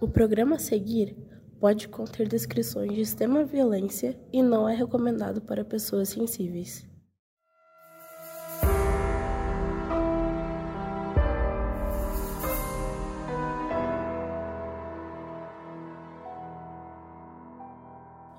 O programa a seguir pode conter descrições de extrema violência e não é recomendado para pessoas sensíveis.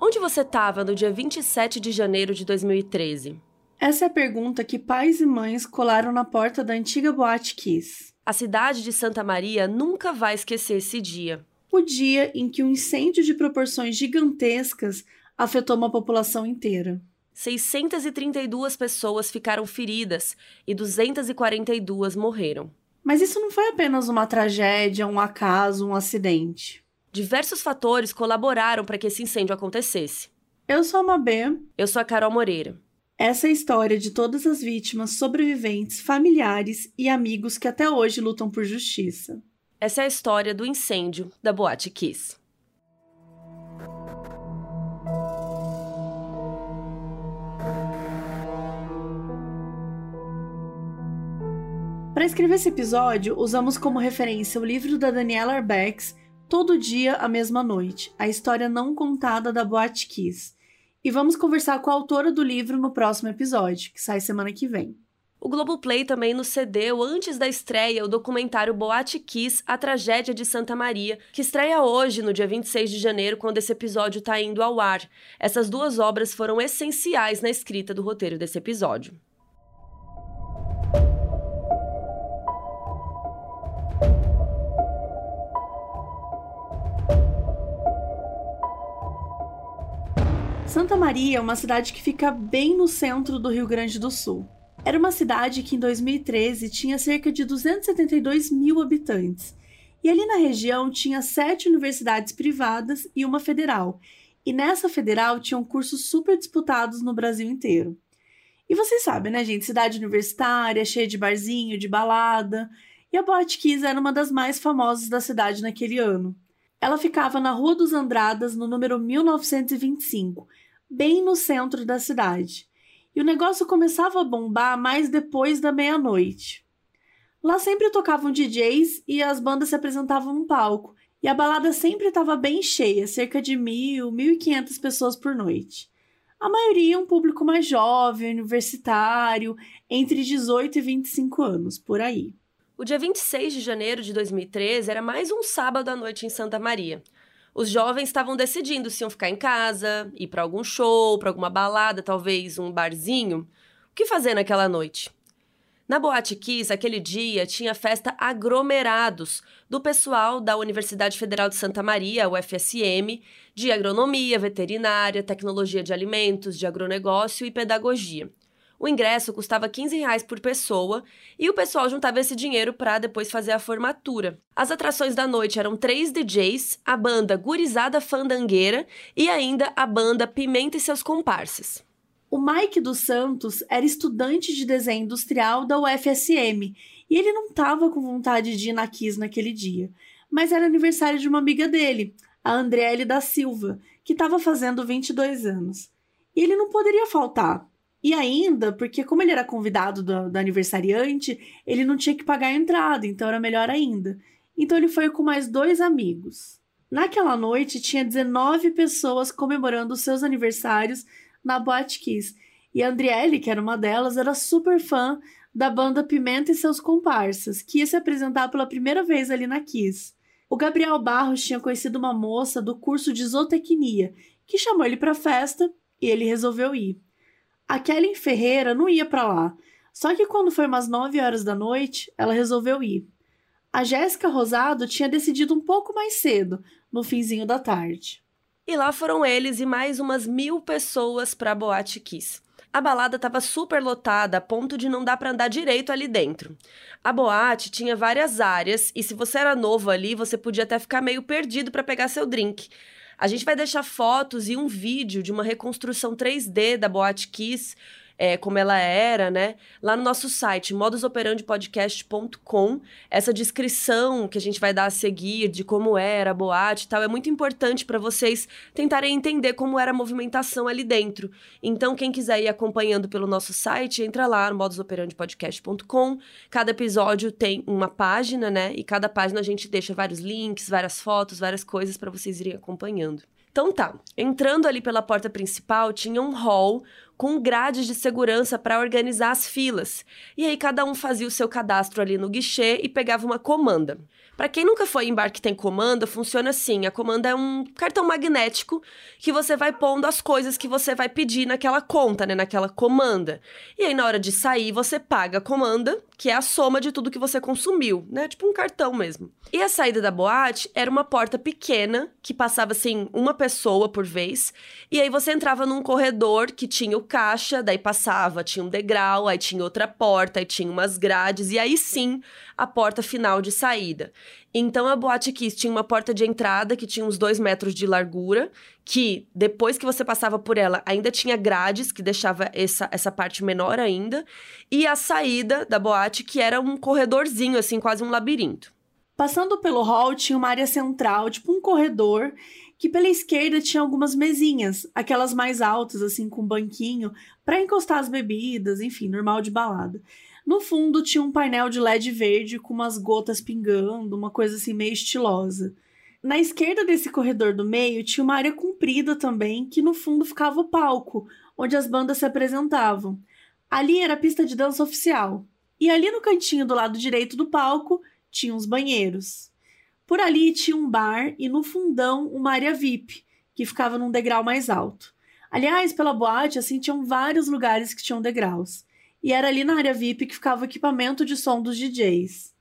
Onde você estava no dia 27 de janeiro de 2013? Essa é a pergunta que pais e mães colaram na porta da antiga Boate Kiss. A cidade de Santa Maria nunca vai esquecer esse dia o dia em que um incêndio de proporções gigantescas afetou uma população inteira. 632 pessoas ficaram feridas e 242 morreram. Mas isso não foi apenas uma tragédia, um acaso, um acidente. Diversos fatores colaboraram para que esse incêndio acontecesse. Eu sou a Mabê. Eu sou a Carol Moreira. Essa é a história de todas as vítimas, sobreviventes, familiares e amigos que até hoje lutam por justiça. Essa é a história do incêndio da Boate Kiss. Para escrever esse episódio, usamos como referência o livro da Daniela Arbex, Todo Dia, a Mesma Noite, a história não contada da Boate Kiss. E vamos conversar com a autora do livro no próximo episódio, que sai semana que vem. O Globoplay também nos cedeu, antes da estreia, o documentário Boate Kiss, A Tragédia de Santa Maria, que estreia hoje, no dia 26 de janeiro, quando esse episódio está indo ao ar. Essas duas obras foram essenciais na escrita do roteiro desse episódio. Santa Maria é uma cidade que fica bem no centro do Rio Grande do Sul. Era uma cidade que em 2013 tinha cerca de 272 mil habitantes. E ali na região tinha sete universidades privadas e uma federal. E nessa federal tinham cursos super disputados no Brasil inteiro. E vocês sabem, né, gente? Cidade universitária, cheia de barzinho, de balada. E a Boate Kiss era uma das mais famosas da cidade naquele ano. Ela ficava na Rua dos Andradas, no número 1925, bem no centro da cidade e o negócio começava a bombar mais depois da meia-noite. Lá sempre tocavam DJs e as bandas se apresentavam no palco, e a balada sempre estava bem cheia, cerca de mil, mil e quinhentas pessoas por noite. A maioria um público mais jovem, universitário, entre 18 e 25 anos, por aí. O dia 26 de janeiro de 2013 era mais um sábado à noite em Santa Maria. Os jovens estavam decidindo se iam ficar em casa, ir para algum show, para alguma balada, talvez um barzinho. O que fazer naquela noite? Na Boate Kiss, aquele dia, tinha festa aglomerados do pessoal da Universidade Federal de Santa Maria, UFSM, de agronomia, veterinária, tecnologia de alimentos, de agronegócio e pedagogia. O ingresso custava 15 reais por pessoa e o pessoal juntava esse dinheiro para depois fazer a formatura. As atrações da noite eram três DJs, a banda Gurizada Fandangueira e ainda a banda Pimenta e seus comparsas. O Mike dos Santos era estudante de desenho industrial da UFSM e ele não estava com vontade de ir na Kiss naquele dia, mas era aniversário de uma amiga dele, a Andriele da Silva, que estava fazendo 22 anos. E ele não poderia faltar, e ainda, porque como ele era convidado do, do, aniversariante, ele não tinha que pagar a entrada, então era melhor ainda. Então ele foi com mais dois amigos. Naquela noite tinha 19 pessoas comemorando os seus aniversários na Boate Kiss. E a Andriele, que era uma delas, era super fã da banda Pimenta e seus comparsas, que ia se apresentar pela primeira vez ali na Kiss. O Gabriel Barros tinha conhecido uma moça do curso de zootecnia, que chamou ele para a festa e ele resolveu ir. A Kelly Ferreira não ia para lá, só que quando foi umas 9 horas da noite, ela resolveu ir. A Jéssica Rosado tinha decidido um pouco mais cedo, no finzinho da tarde. E lá foram eles e mais umas mil pessoas para Boate Kiss. A balada estava super lotada a ponto de não dar para andar direito ali dentro. A boate tinha várias áreas e se você era novo ali, você podia até ficar meio perdido para pegar seu drink. A gente vai deixar fotos e um vídeo de uma reconstrução 3D da Boate Kiss é, como ela era, né? Lá no nosso site, modusoperandipodcast.com, essa descrição que a gente vai dar a seguir de como era a boate e tal, é muito importante para vocês tentarem entender como era a movimentação ali dentro. Então, quem quiser ir acompanhando pelo nosso site, entra lá no modusoperandipodcast.com. Cada episódio tem uma página, né? E cada página a gente deixa vários links, várias fotos, várias coisas para vocês irem acompanhando. Então tá, entrando ali pela porta principal, tinha um hall com grades de segurança para organizar as filas. E aí cada um fazia o seu cadastro ali no guichê e pegava uma comanda. Para quem nunca foi em bar que tem comanda, funciona assim: a comanda é um cartão magnético que você vai pondo as coisas que você vai pedir naquela conta, né, naquela comanda. E aí na hora de sair, você paga a comanda, que é a soma de tudo que você consumiu, né? Tipo um cartão mesmo. E a saída da boate era uma porta pequena que passava assim uma pessoa por vez, e aí você entrava num corredor que tinha o caixa, daí passava, tinha um degrau, aí tinha outra porta, aí tinha umas grades, e aí sim a porta final de saída. Então a Boate Kiss tinha uma porta de entrada que tinha uns dois metros de largura, que depois que você passava por ela ainda tinha grades que deixava essa, essa parte menor ainda, e a saída da boate que era um corredorzinho, assim, quase um labirinto. Passando pelo hall tinha uma área central, tipo um corredor, que pela esquerda tinha algumas mesinhas, aquelas mais altas, assim, com banquinho, para encostar as bebidas, enfim, normal de balada. No fundo tinha um painel de LED verde com umas gotas pingando, uma coisa assim meio estilosa. Na esquerda desse corredor do meio tinha uma área comprida também, que no fundo ficava o palco, onde as bandas se apresentavam. Ali era a pista de dança oficial. E ali no cantinho do lado direito do palco tinha uns banheiros. Por ali tinha um bar e no fundão uma área VIP, que ficava num degrau mais alto. Aliás, pela boate, assim, tinham vários lugares que tinham degraus. E era ali na área VIP que ficava o equipamento de som dos DJs.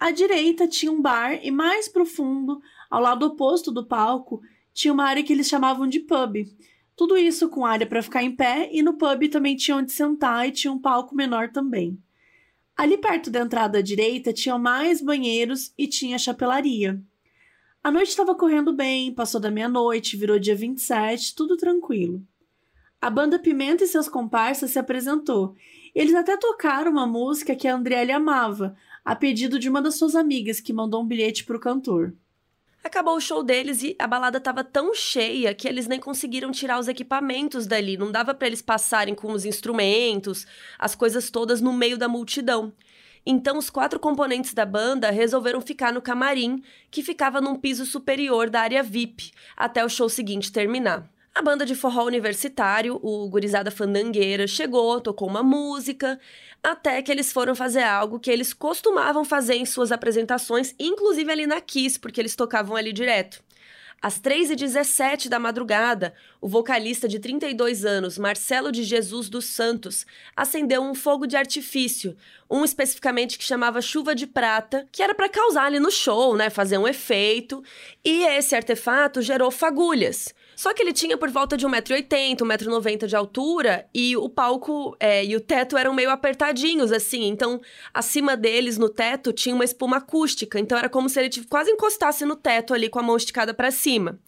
À direita tinha um bar e mais profundo, ao lado oposto do palco, tinha uma área que eles chamavam de pub. Tudo isso com área para ficar em pé e no pub também tinha onde sentar e tinha um palco menor também. Ali perto da entrada à direita tinham mais banheiros e tinha chapelaria. A noite estava correndo bem, passou da meia-noite, virou dia 27, tudo tranquilo. A banda Pimenta e seus comparsas se apresentou. Eles até tocaram uma música que a Andriele amava, a pedido de uma das suas amigas que mandou um bilhete para o cantor. Acabou o show deles e a balada tava tão cheia que eles nem conseguiram tirar os equipamentos dali. Não dava para eles passarem com os instrumentos, as coisas todas no meio da multidão. Então, os quatro componentes da banda resolveram ficar no camarim, que ficava num piso superior da área VIP, até o show seguinte terminar. A banda de forró universitário, o Gurizada Fandangueira, chegou, tocou uma música, até que eles foram fazer algo que eles costumavam fazer em suas apresentações, inclusive ali na Kiss, porque eles tocavam ali direto. Às 3h17 da madrugada, o vocalista de 32 anos, Marcelo de Jesus dos Santos, acendeu um fogo de artifício, um especificamente que chamava chuva de prata, que era para causar ali no show, né, fazer um efeito, e esse artefato gerou fagulhas. Só que ele tinha por volta de 1,80m, 1,90m de altura, e o palco é, e o teto eram meio apertadinhos, assim. Então, acima deles, no teto, tinha uma espuma acústica. Então, era como se ele quase encostasse no teto ali com a mão esticada para cima.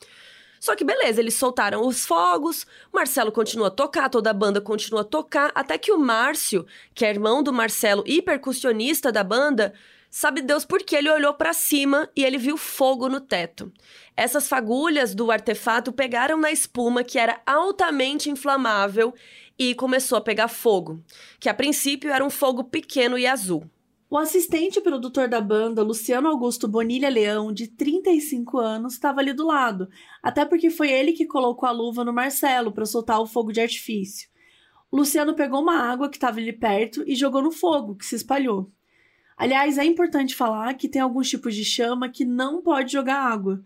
Só que beleza, eles soltaram os fogos, Marcelo continua a tocar, toda a banda continua a tocar, até que o Márcio, que é irmão do Marcelo e percussionista da banda, Sabe Deus por que ele olhou para cima e ele viu fogo no teto. Essas fagulhas do artefato pegaram na espuma que era altamente inflamável e começou a pegar fogo, que a princípio era um fogo pequeno e azul. O assistente produtor da banda, Luciano Augusto Bonilha Leão, de 35 anos, estava ali do lado, até porque foi ele que colocou a luva no Marcelo para soltar o fogo de artifício. O Luciano pegou uma água que estava ali perto e jogou no fogo, que se espalhou. Aliás, é importante falar que tem alguns tipos de chama que não pode jogar água.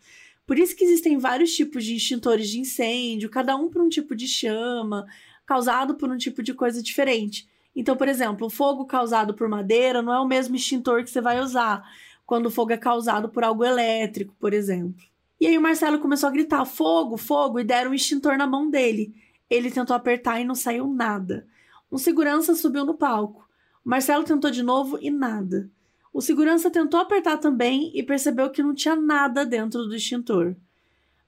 Por isso que existem vários tipos de extintores de incêndio, cada um para um tipo de chama, causado por um tipo de coisa diferente. Então, por exemplo, o fogo causado por madeira não é o mesmo extintor que você vai usar quando o fogo é causado por algo elétrico, por exemplo. E aí o Marcelo começou a gritar: fogo, fogo, e deram um extintor na mão dele. Ele tentou apertar e não saiu nada. Um segurança subiu no palco. Marcelo tentou de novo e nada. O segurança tentou apertar também e percebeu que não tinha nada dentro do extintor.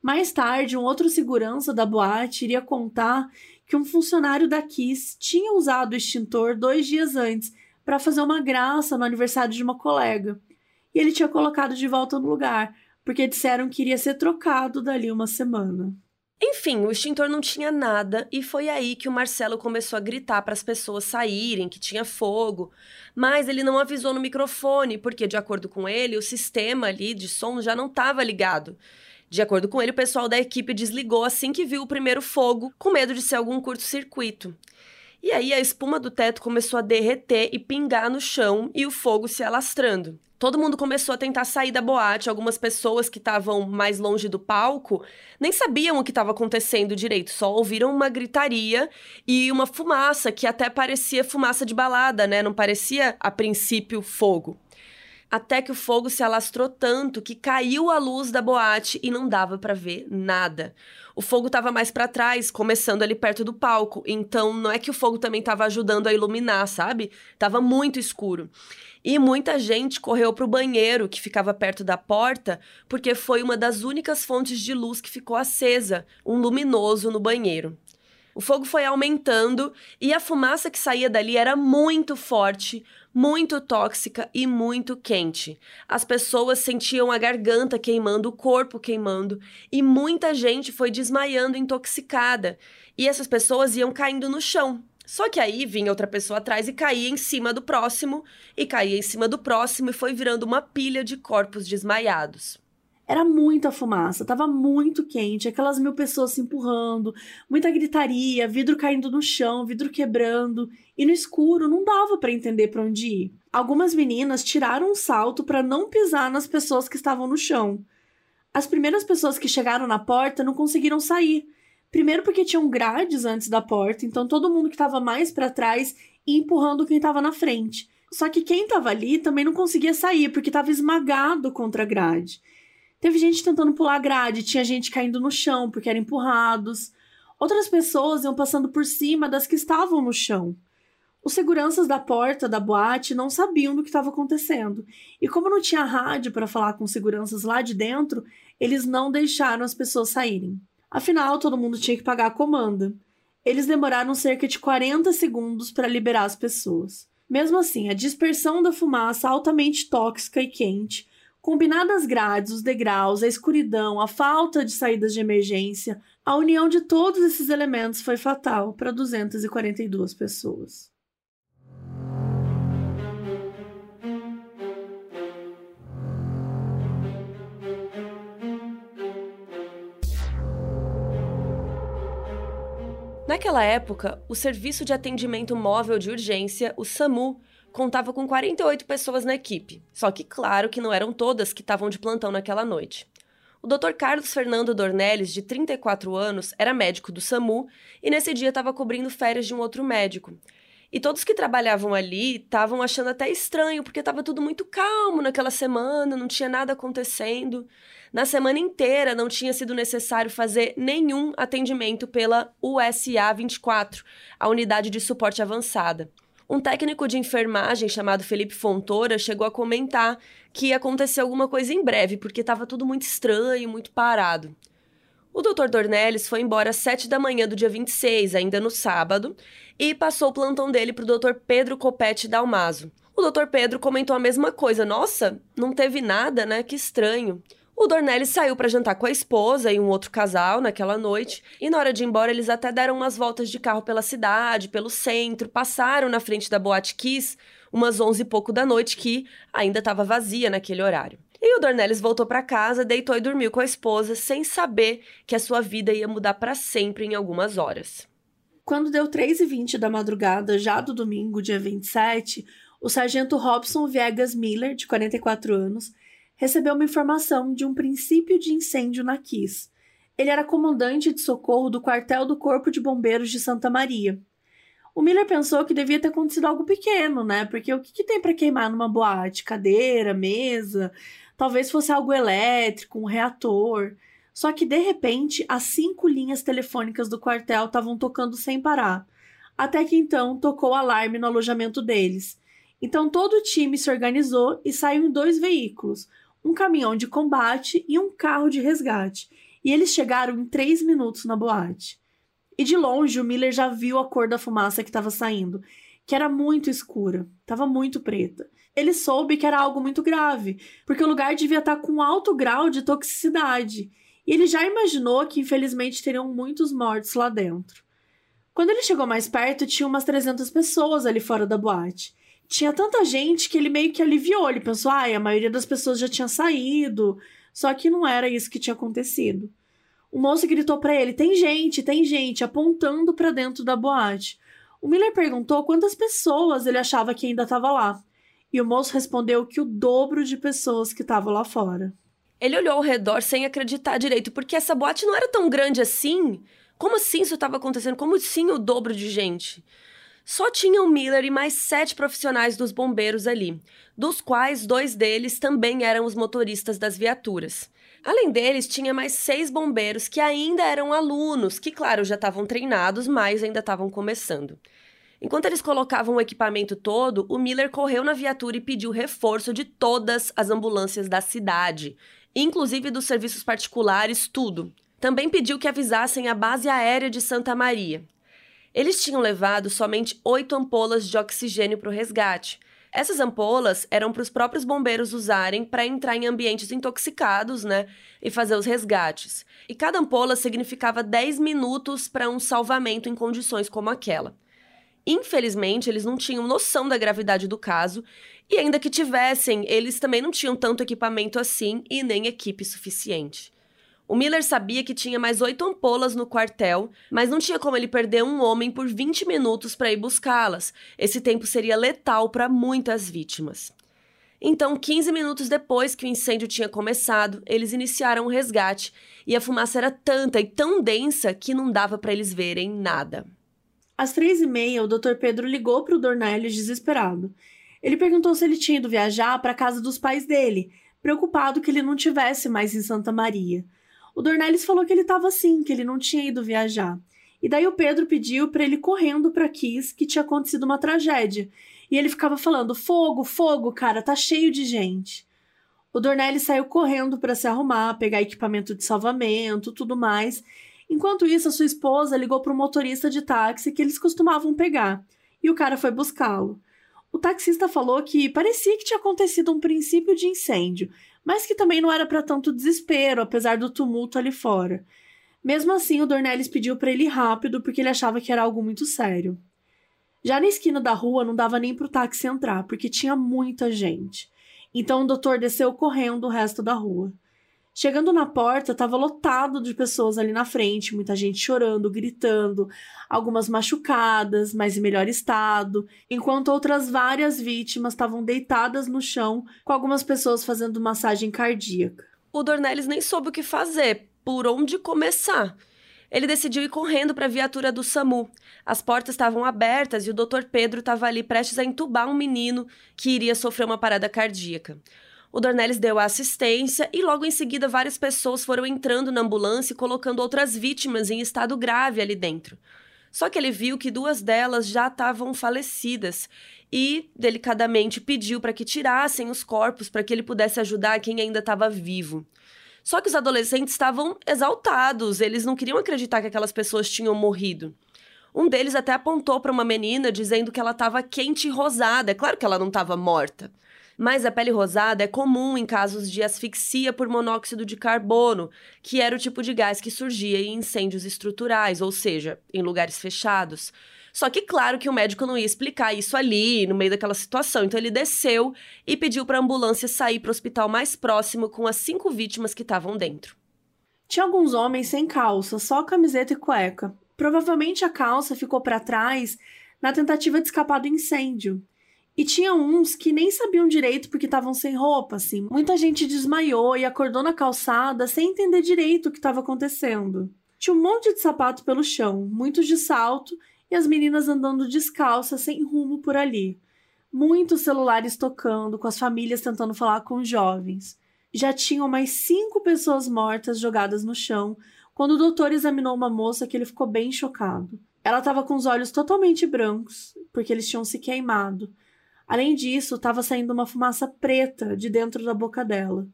Mais tarde, um outro segurança da boate iria contar que um funcionário da Kiss tinha usado o extintor dois dias antes para fazer uma graça no aniversário de uma colega. E ele tinha colocado de volta no lugar, porque disseram que iria ser trocado dali uma semana. Enfim, o extintor não tinha nada e foi aí que o Marcelo começou a gritar para as pessoas saírem, que tinha fogo. Mas ele não avisou no microfone, porque, de acordo com ele, o sistema ali de som já não estava ligado. De acordo com ele, o pessoal da equipe desligou assim que viu o primeiro fogo, com medo de ser algum curto-circuito. E aí a espuma do teto começou a derreter e pingar no chão e o fogo se alastrando. Todo mundo começou a tentar sair da boate. Algumas pessoas que estavam mais longe do palco nem sabiam o que estava acontecendo direito, só ouviram uma gritaria e uma fumaça que até parecia fumaça de balada, né? Não parecia a princípio fogo até que o fogo se alastrou tanto que caiu a luz da boate e não dava para ver nada. O fogo estava mais para trás, começando ali perto do palco, então não é que o fogo também estava ajudando a iluminar, sabe? Tava muito escuro. E muita gente correu para o banheiro que ficava perto da porta, porque foi uma das únicas fontes de luz que ficou acesa, um luminoso no banheiro. O fogo foi aumentando e a fumaça que saía dali era muito forte, muito tóxica e muito quente. As pessoas sentiam a garganta queimando, o corpo queimando e muita gente foi desmaiando intoxicada. E essas pessoas iam caindo no chão. Só que aí vinha outra pessoa atrás e caía em cima do próximo, e caía em cima do próximo e foi virando uma pilha de corpos desmaiados. Era muita fumaça, tava muito quente, aquelas mil pessoas se empurrando, muita gritaria, vidro caindo no chão, vidro quebrando, e no escuro não dava para entender para onde ir. Algumas meninas tiraram um salto para não pisar nas pessoas que estavam no chão. As primeiras pessoas que chegaram na porta não conseguiram sair. Primeiro porque tinham grades antes da porta, então todo mundo que estava mais para trás ia empurrando quem estava na frente. Só que quem estava ali também não conseguia sair porque estava esmagado contra a grade. Teve gente tentando pular a grade, tinha gente caindo no chão porque eram empurrados. Outras pessoas iam passando por cima das que estavam no chão. Os seguranças da porta da boate não sabiam do que estava acontecendo. E como não tinha rádio para falar com seguranças lá de dentro, eles não deixaram as pessoas saírem. Afinal, todo mundo tinha que pagar a comanda. Eles demoraram cerca de 40 segundos para liberar as pessoas. Mesmo assim, a dispersão da fumaça altamente tóxica e quente Combinada as grades, os degraus, a escuridão, a falta de saídas de emergência, a união de todos esses elementos foi fatal para 242 pessoas. Naquela época, o Serviço de Atendimento Móvel de Urgência, o SAMU, contava com 48 pessoas na equipe, só que claro que não eram todas que estavam de plantão naquela noite. O Dr. Carlos Fernando Dornelles, de 34 anos, era médico do SAMU e nesse dia estava cobrindo férias de um outro médico. E todos que trabalhavam ali estavam achando até estranho, porque estava tudo muito calmo naquela semana, não tinha nada acontecendo. Na semana inteira não tinha sido necessário fazer nenhum atendimento pela USA 24, a unidade de suporte avançada. Um técnico de enfermagem chamado Felipe Fontoura chegou a comentar que ia acontecer alguma coisa em breve, porque estava tudo muito estranho, muito parado. O Dr. Dornelles foi embora às 7 da manhã do dia 26, ainda no sábado, e passou o plantão dele para o Dr. Pedro Copete Dalmaso. O Dr. Pedro comentou a mesma coisa. Nossa, não teve nada, né? Que estranho. O Dornelles saiu para jantar com a esposa e um outro casal naquela noite, e na hora de ir embora eles até deram umas voltas de carro pela cidade, pelo centro, passaram na frente da Boate Kiss umas onze e pouco da noite, que ainda estava vazia naquele horário. E o Dornelles voltou para casa, deitou e dormiu com a esposa, sem saber que a sua vida ia mudar para sempre em algumas horas. Quando deu 3h20 da madrugada, já do domingo, dia 27, o sargento Robson Viegas Miller, de 44 anos, recebeu uma informação de um princípio de incêndio na Kiss. Ele era comandante de socorro do quartel do Corpo de Bombeiros de Santa Maria. O Miller pensou que devia ter acontecido algo pequeno, né? Porque o que, que tem para queimar numa boate? Cadeira, mesa? Talvez fosse algo elétrico, um reator. Só que de repente, as cinco linhas telefônicas do quartel estavam tocando sem parar. Até que então tocou o alarme no alojamento deles. Então todo o time se organizou e saiu em dois veículos, um caminhão de combate e um carro de resgate, e eles chegaram em três minutos na boate. E de longe o Miller já viu a cor da fumaça que estava saindo, que era muito escura, estava muito preta. Ele soube que era algo muito grave, porque o lugar devia estar com alto grau de toxicidade. E ele já imaginou que infelizmente teriam muitos mortos lá dentro. Quando ele chegou mais perto, tinha umas 300 pessoas ali fora da boate. Tinha tanta gente que ele meio que aliviou. Ele pensou, ai, ah, a maioria das pessoas já tinha saído. Só que não era isso que tinha acontecido. O moço gritou para ele: tem gente, tem gente, apontando para dentro da boate. O Miller perguntou quantas pessoas ele achava que ainda estava lá. E o moço respondeu que o dobro de pessoas que estavam lá fora. Ele olhou ao redor sem acreditar direito, porque essa boate não era tão grande assim. Como assim isso estava acontecendo? Como assim o dobro de gente? Só tinham Miller e mais sete profissionais dos bombeiros ali, dos quais dois deles também eram os motoristas das viaturas. Além deles, tinha mais seis bombeiros que ainda eram alunos, que, claro, já estavam treinados, mas ainda estavam começando. Enquanto eles colocavam o equipamento todo, o Miller correu na viatura e pediu reforço de todas as ambulâncias da cidade, inclusive dos serviços particulares, tudo. Também pediu que avisassem a base aérea de Santa Maria. Eles tinham levado somente oito ampolas de oxigênio para o resgate. Essas ampolas eram para os próprios bombeiros usarem para entrar em ambientes intoxicados, né? E fazer os resgates. E cada ampola significava 10 minutos para um salvamento em condições como aquela. Infelizmente, eles não tinham noção da gravidade do caso, e ainda que tivessem, eles também não tinham tanto equipamento assim e nem equipe suficiente. O Miller sabia que tinha mais oito ampolas no quartel, mas não tinha como ele perder um homem por 20 minutos para ir buscá-las. Esse tempo seria letal para muitas vítimas. Então, 15 minutos depois que o incêndio tinha começado, eles iniciaram o resgate e a fumaça era tanta e tão densa que não dava para eles verem nada. Às três e meia, o Dr. Pedro ligou para o Dornelles desesperado. Ele perguntou se ele tinha ido viajar para a casa dos pais dele, preocupado que ele não tivesse mais em Santa Maria. O Dornelles falou que ele estava assim, que ele não tinha ido viajar. E daí o Pedro pediu para ele correndo para Kiss que tinha acontecido uma tragédia. E ele ficava falando: "Fogo, fogo, cara, tá cheio de gente". O Dornelles saiu correndo para se arrumar, pegar equipamento de salvamento, tudo mais. Enquanto isso, a sua esposa ligou para o motorista de táxi que eles costumavam pegar, e o cara foi buscá-lo. O taxista falou que parecia que tinha acontecido um princípio de incêndio, mas que também não era para tanto desespero, apesar do tumulto ali fora. Mesmo assim, o Dornelles pediu para ele ir rápido porque ele achava que era algo muito sério. Já na esquina da rua não dava nem para o táxi entrar, porque tinha muita gente. Então o doutor desceu correndo o resto da rua. Chegando na porta, estava lotado de pessoas ali na frente, muita gente chorando, gritando, algumas machucadas, mas em melhor estado, enquanto outras várias vítimas estavam deitadas no chão, com algumas pessoas fazendo massagem cardíaca. O Dornelles nem soube o que fazer, por onde começar. Ele decidiu ir correndo para a viatura do SAMU. As portas estavam abertas e o Dr. Pedro estava ali prestes a entubar um menino que iria sofrer uma parada cardíaca. O Dornelles deu a assistência e logo em seguida várias pessoas foram entrando na ambulância e colocando outras vítimas em estado grave ali dentro. Só que ele viu que duas delas já estavam falecidas e delicadamente pediu para que tirassem os corpos para que ele pudesse ajudar quem ainda estava vivo. Só que os adolescentes estavam exaltados, eles não queriam acreditar que aquelas pessoas tinham morrido. Um deles até apontou para uma menina dizendo que ela estava quente e rosada. É claro que ela não estava morta. Mas a pele rosada é comum em casos de asfixia por monóxido de carbono, que era o tipo de gás que surgia em incêndios estruturais, ou seja, em lugares fechados. Só que, claro, que o médico não ia explicar isso ali, no meio daquela situação. Então, ele desceu e pediu para a ambulância sair para o hospital mais próximo com as cinco vítimas que estavam dentro. Tinha alguns homens sem calça, só camiseta e cueca. Provavelmente a calça ficou para trás na tentativa de escapar do incêndio. E tinha uns que nem sabiam direito porque estavam sem roupa, assim. Muita gente desmaiou e acordou na calçada sem entender direito o que estava acontecendo. Tinha um monte de sapato pelo chão, muitos de salto e as meninas andando descalças sem rumo por ali. Muitos celulares tocando, com as famílias tentando falar com os jovens. Já tinham mais cinco pessoas mortas jogadas no chão quando o doutor examinou uma moça que ele ficou bem chocado. Ela estava com os olhos totalmente brancos, porque eles tinham se queimado Além disso, estava saindo uma fumaça preta de dentro da boca dela.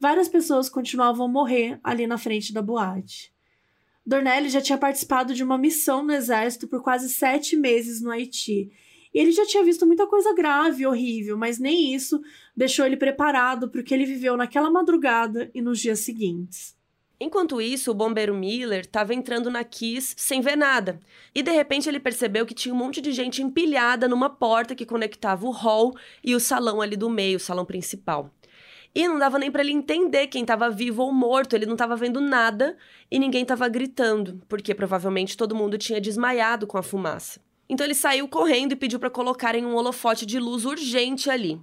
Várias pessoas continuavam a morrer ali na frente da boate. Dornelli já tinha participado de uma missão no exército por quase sete meses no Haiti. E ele já tinha visto muita coisa grave e horrível, mas nem isso deixou ele preparado para o que ele viveu naquela madrugada e nos dias seguintes. Enquanto isso, o bombeiro Miller estava entrando na Kiss sem ver nada. E de repente ele percebeu que tinha um monte de gente empilhada numa porta que conectava o hall e o salão ali do meio, o salão principal. E não dava nem para ele entender quem estava vivo ou morto, ele não estava vendo nada e ninguém estava gritando, porque provavelmente todo mundo tinha desmaiado com a fumaça. Então ele saiu correndo e pediu para colocarem um holofote de luz urgente ali.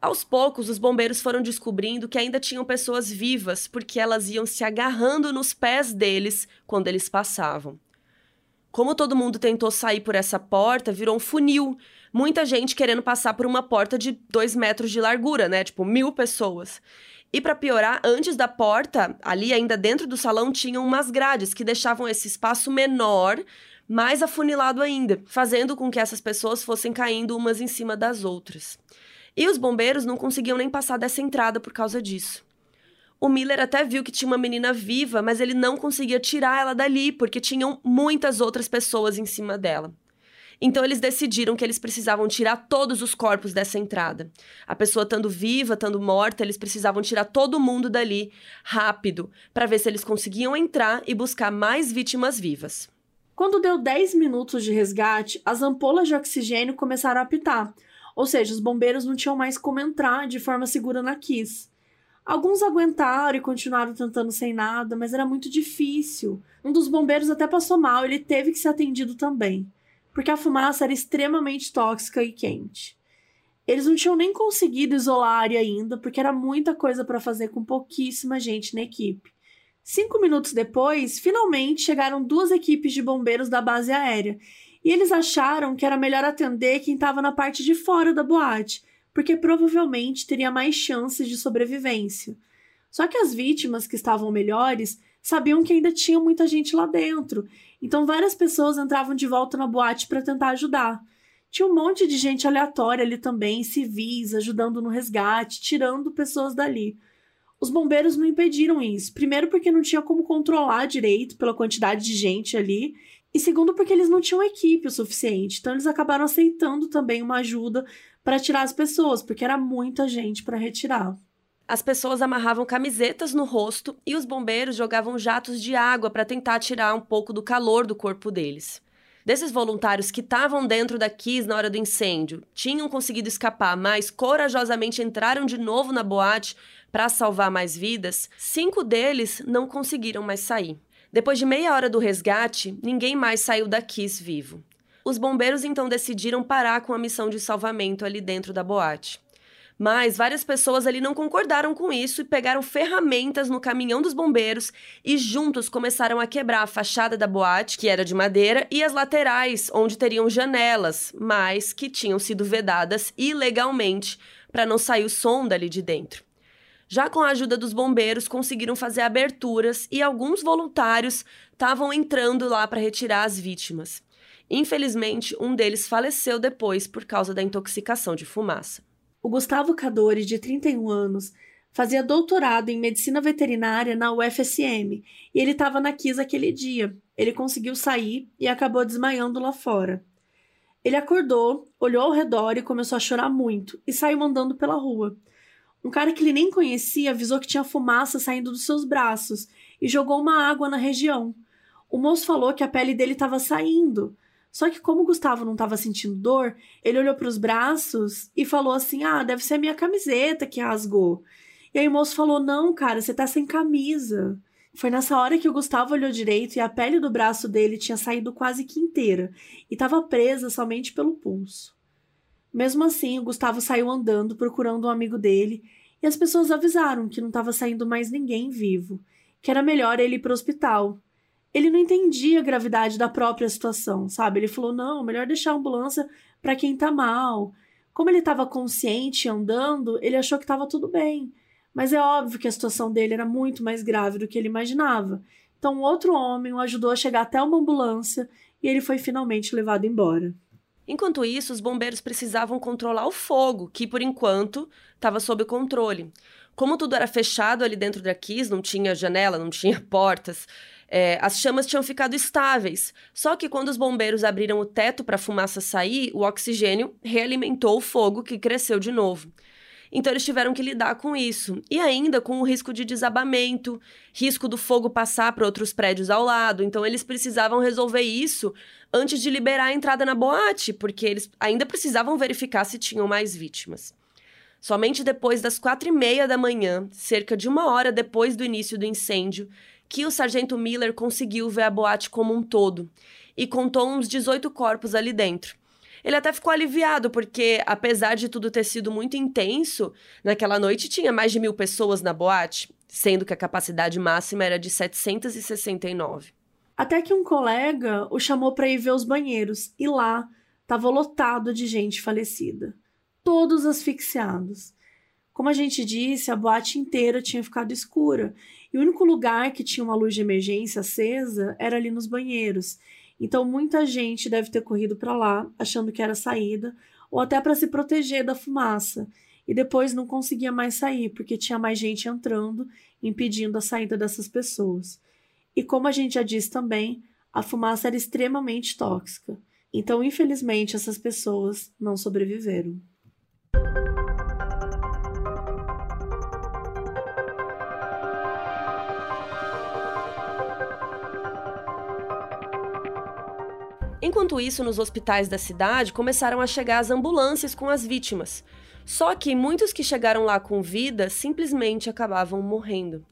Aos poucos, os bombeiros foram descobrindo que ainda tinham pessoas vivas, porque elas iam se agarrando nos pés deles quando eles passavam. Como todo mundo tentou sair por essa porta, virou um funil muita gente querendo passar por uma porta de dois metros de largura, né? Tipo, mil pessoas. E para piorar, antes da porta, ali ainda dentro do salão, tinham umas grades que deixavam esse espaço menor, mais afunilado ainda, fazendo com que essas pessoas fossem caindo umas em cima das outras. E os bombeiros não conseguiam nem passar dessa entrada por causa disso. O Miller até viu que tinha uma menina viva, mas ele não conseguia tirar ela dali, porque tinham muitas outras pessoas em cima dela. Então eles decidiram que eles precisavam tirar todos os corpos dessa entrada. A pessoa estando viva, estando morta, eles precisavam tirar todo mundo dali rápido, para ver se eles conseguiam entrar e buscar mais vítimas vivas. Quando deu 10 minutos de resgate, as ampolas de oxigênio começaram a apitar, ou seja, os bombeiros não tinham mais como entrar de forma segura na Kiss. Alguns aguentaram e continuaram tentando sem nada, mas era muito difícil. Um dos bombeiros até passou mal, ele teve que ser atendido também porque a fumaça era extremamente tóxica e quente. Eles não tinham nem conseguido isolar a área ainda, porque era muita coisa para fazer com pouquíssima gente na equipe. Cinco minutos depois, finalmente chegaram duas equipes de bombeiros da base aérea, e eles acharam que era melhor atender quem estava na parte de fora da boate, porque provavelmente teria mais chances de sobrevivência. Só que as vítimas que estavam melhores sabiam que ainda tinha muita gente lá dentro então várias pessoas entravam de volta na boate para tentar ajudar. Tinha um monte de gente aleatória ali também, civis, ajudando no resgate, tirando pessoas dali. Os bombeiros não impediram isso. Primeiro, porque não tinha como controlar direito pela quantidade de gente ali. E segundo, porque eles não tinham equipe o suficiente. Então, eles acabaram aceitando também uma ajuda para tirar as pessoas, porque era muita gente para retirar. As pessoas amarravam camisetas no rosto e os bombeiros jogavam jatos de água para tentar tirar um pouco do calor do corpo deles. Desses voluntários que estavam dentro da Kiss na hora do incêndio, tinham conseguido escapar, mas corajosamente entraram de novo na boate para salvar mais vidas, cinco deles não conseguiram mais sair. Depois de meia hora do resgate, ninguém mais saiu da Kiss vivo. Os bombeiros então decidiram parar com a missão de salvamento ali dentro da boate. Mas várias pessoas ali não concordaram com isso e pegaram ferramentas no caminhão dos bombeiros e juntos começaram a quebrar a fachada da boate, que era de madeira, e as laterais, onde teriam janelas, mas que tinham sido vedadas ilegalmente para não sair o som dali de dentro. Já com a ajuda dos bombeiros, conseguiram fazer aberturas e alguns voluntários estavam entrando lá para retirar as vítimas. Infelizmente, um deles faleceu depois por causa da intoxicação de fumaça. O Gustavo Cadori, de 31 anos, fazia doutorado em medicina veterinária na UFSM e ele estava na Kiss aquele dia. Ele conseguiu sair e acabou desmaiando lá fora. Ele acordou, olhou ao redor e começou a chorar muito e saiu andando pela rua. Um cara que ele nem conhecia avisou que tinha fumaça saindo dos seus braços e jogou uma água na região. O moço falou que a pele dele estava saindo, só que como Gustavo não estava sentindo dor, ele olhou para os braços e falou assim: "Ah, deve ser a minha camiseta que rasgou". E aí o moço falou: "Não, cara, você tá sem camisa". Foi nessa hora que o Gustavo olhou direito e a pele do braço dele tinha saído quase que inteira e estava presa somente pelo pulso. Mesmo assim, o Gustavo saiu andando procurando um amigo dele e as pessoas avisaram que não estava saindo mais ninguém vivo, que era melhor ele ir para o hospital, ele não entendia a gravidade da própria situação, sabe? Ele falou: não, melhor deixar a ambulância para quem tá mal. Como ele estava consciente andando, ele achou que estava tudo bem. Mas é óbvio que a situação dele era muito mais grave do que ele imaginava. Então, outro homem o ajudou a chegar até uma ambulância e ele foi finalmente levado embora. Enquanto isso, os bombeiros precisavam controlar o fogo, que por enquanto estava sob controle Como tudo era fechado ali dentro da Kiss, não tinha janela, não tinha portas, é, as chamas tinham ficado estáveis. Só que quando os bombeiros abriram o teto para a fumaça sair, o oxigênio realimentou o fogo que cresceu de novo. Então eles tiveram que lidar com isso. E ainda com o risco de desabamento, risco do fogo passar para outros prédios ao lado. Então eles precisavam resolver isso antes de liberar a entrada na boate, porque eles ainda precisavam verificar se tinham mais vítimas. Somente depois das quatro e meia da manhã, cerca de uma hora depois do início do incêndio, que o sargento Miller conseguiu ver a boate como um todo e contou uns 18 corpos ali dentro. Ele até ficou aliviado, porque apesar de tudo ter sido muito intenso, naquela noite tinha mais de mil pessoas na boate, sendo que a capacidade máxima era de 769. Até que um colega o chamou para ir ver os banheiros, e lá estava lotado de gente falecida, todos asfixiados. Como a gente disse, a boate inteira tinha ficado escura e o único lugar que tinha uma luz de emergência acesa era ali nos banheiros. Então muita gente deve ter corrido para lá achando que era saída ou até para se proteger da fumaça. E depois não conseguia mais sair porque tinha mais gente entrando, impedindo a saída dessas pessoas. E como a gente já disse também, a fumaça era extremamente tóxica. Então, infelizmente, essas pessoas não sobreviveram. Enquanto isso, nos hospitais da cidade começaram a chegar as ambulâncias com as vítimas. Só que muitos que chegaram lá com vida simplesmente acabavam morrendo.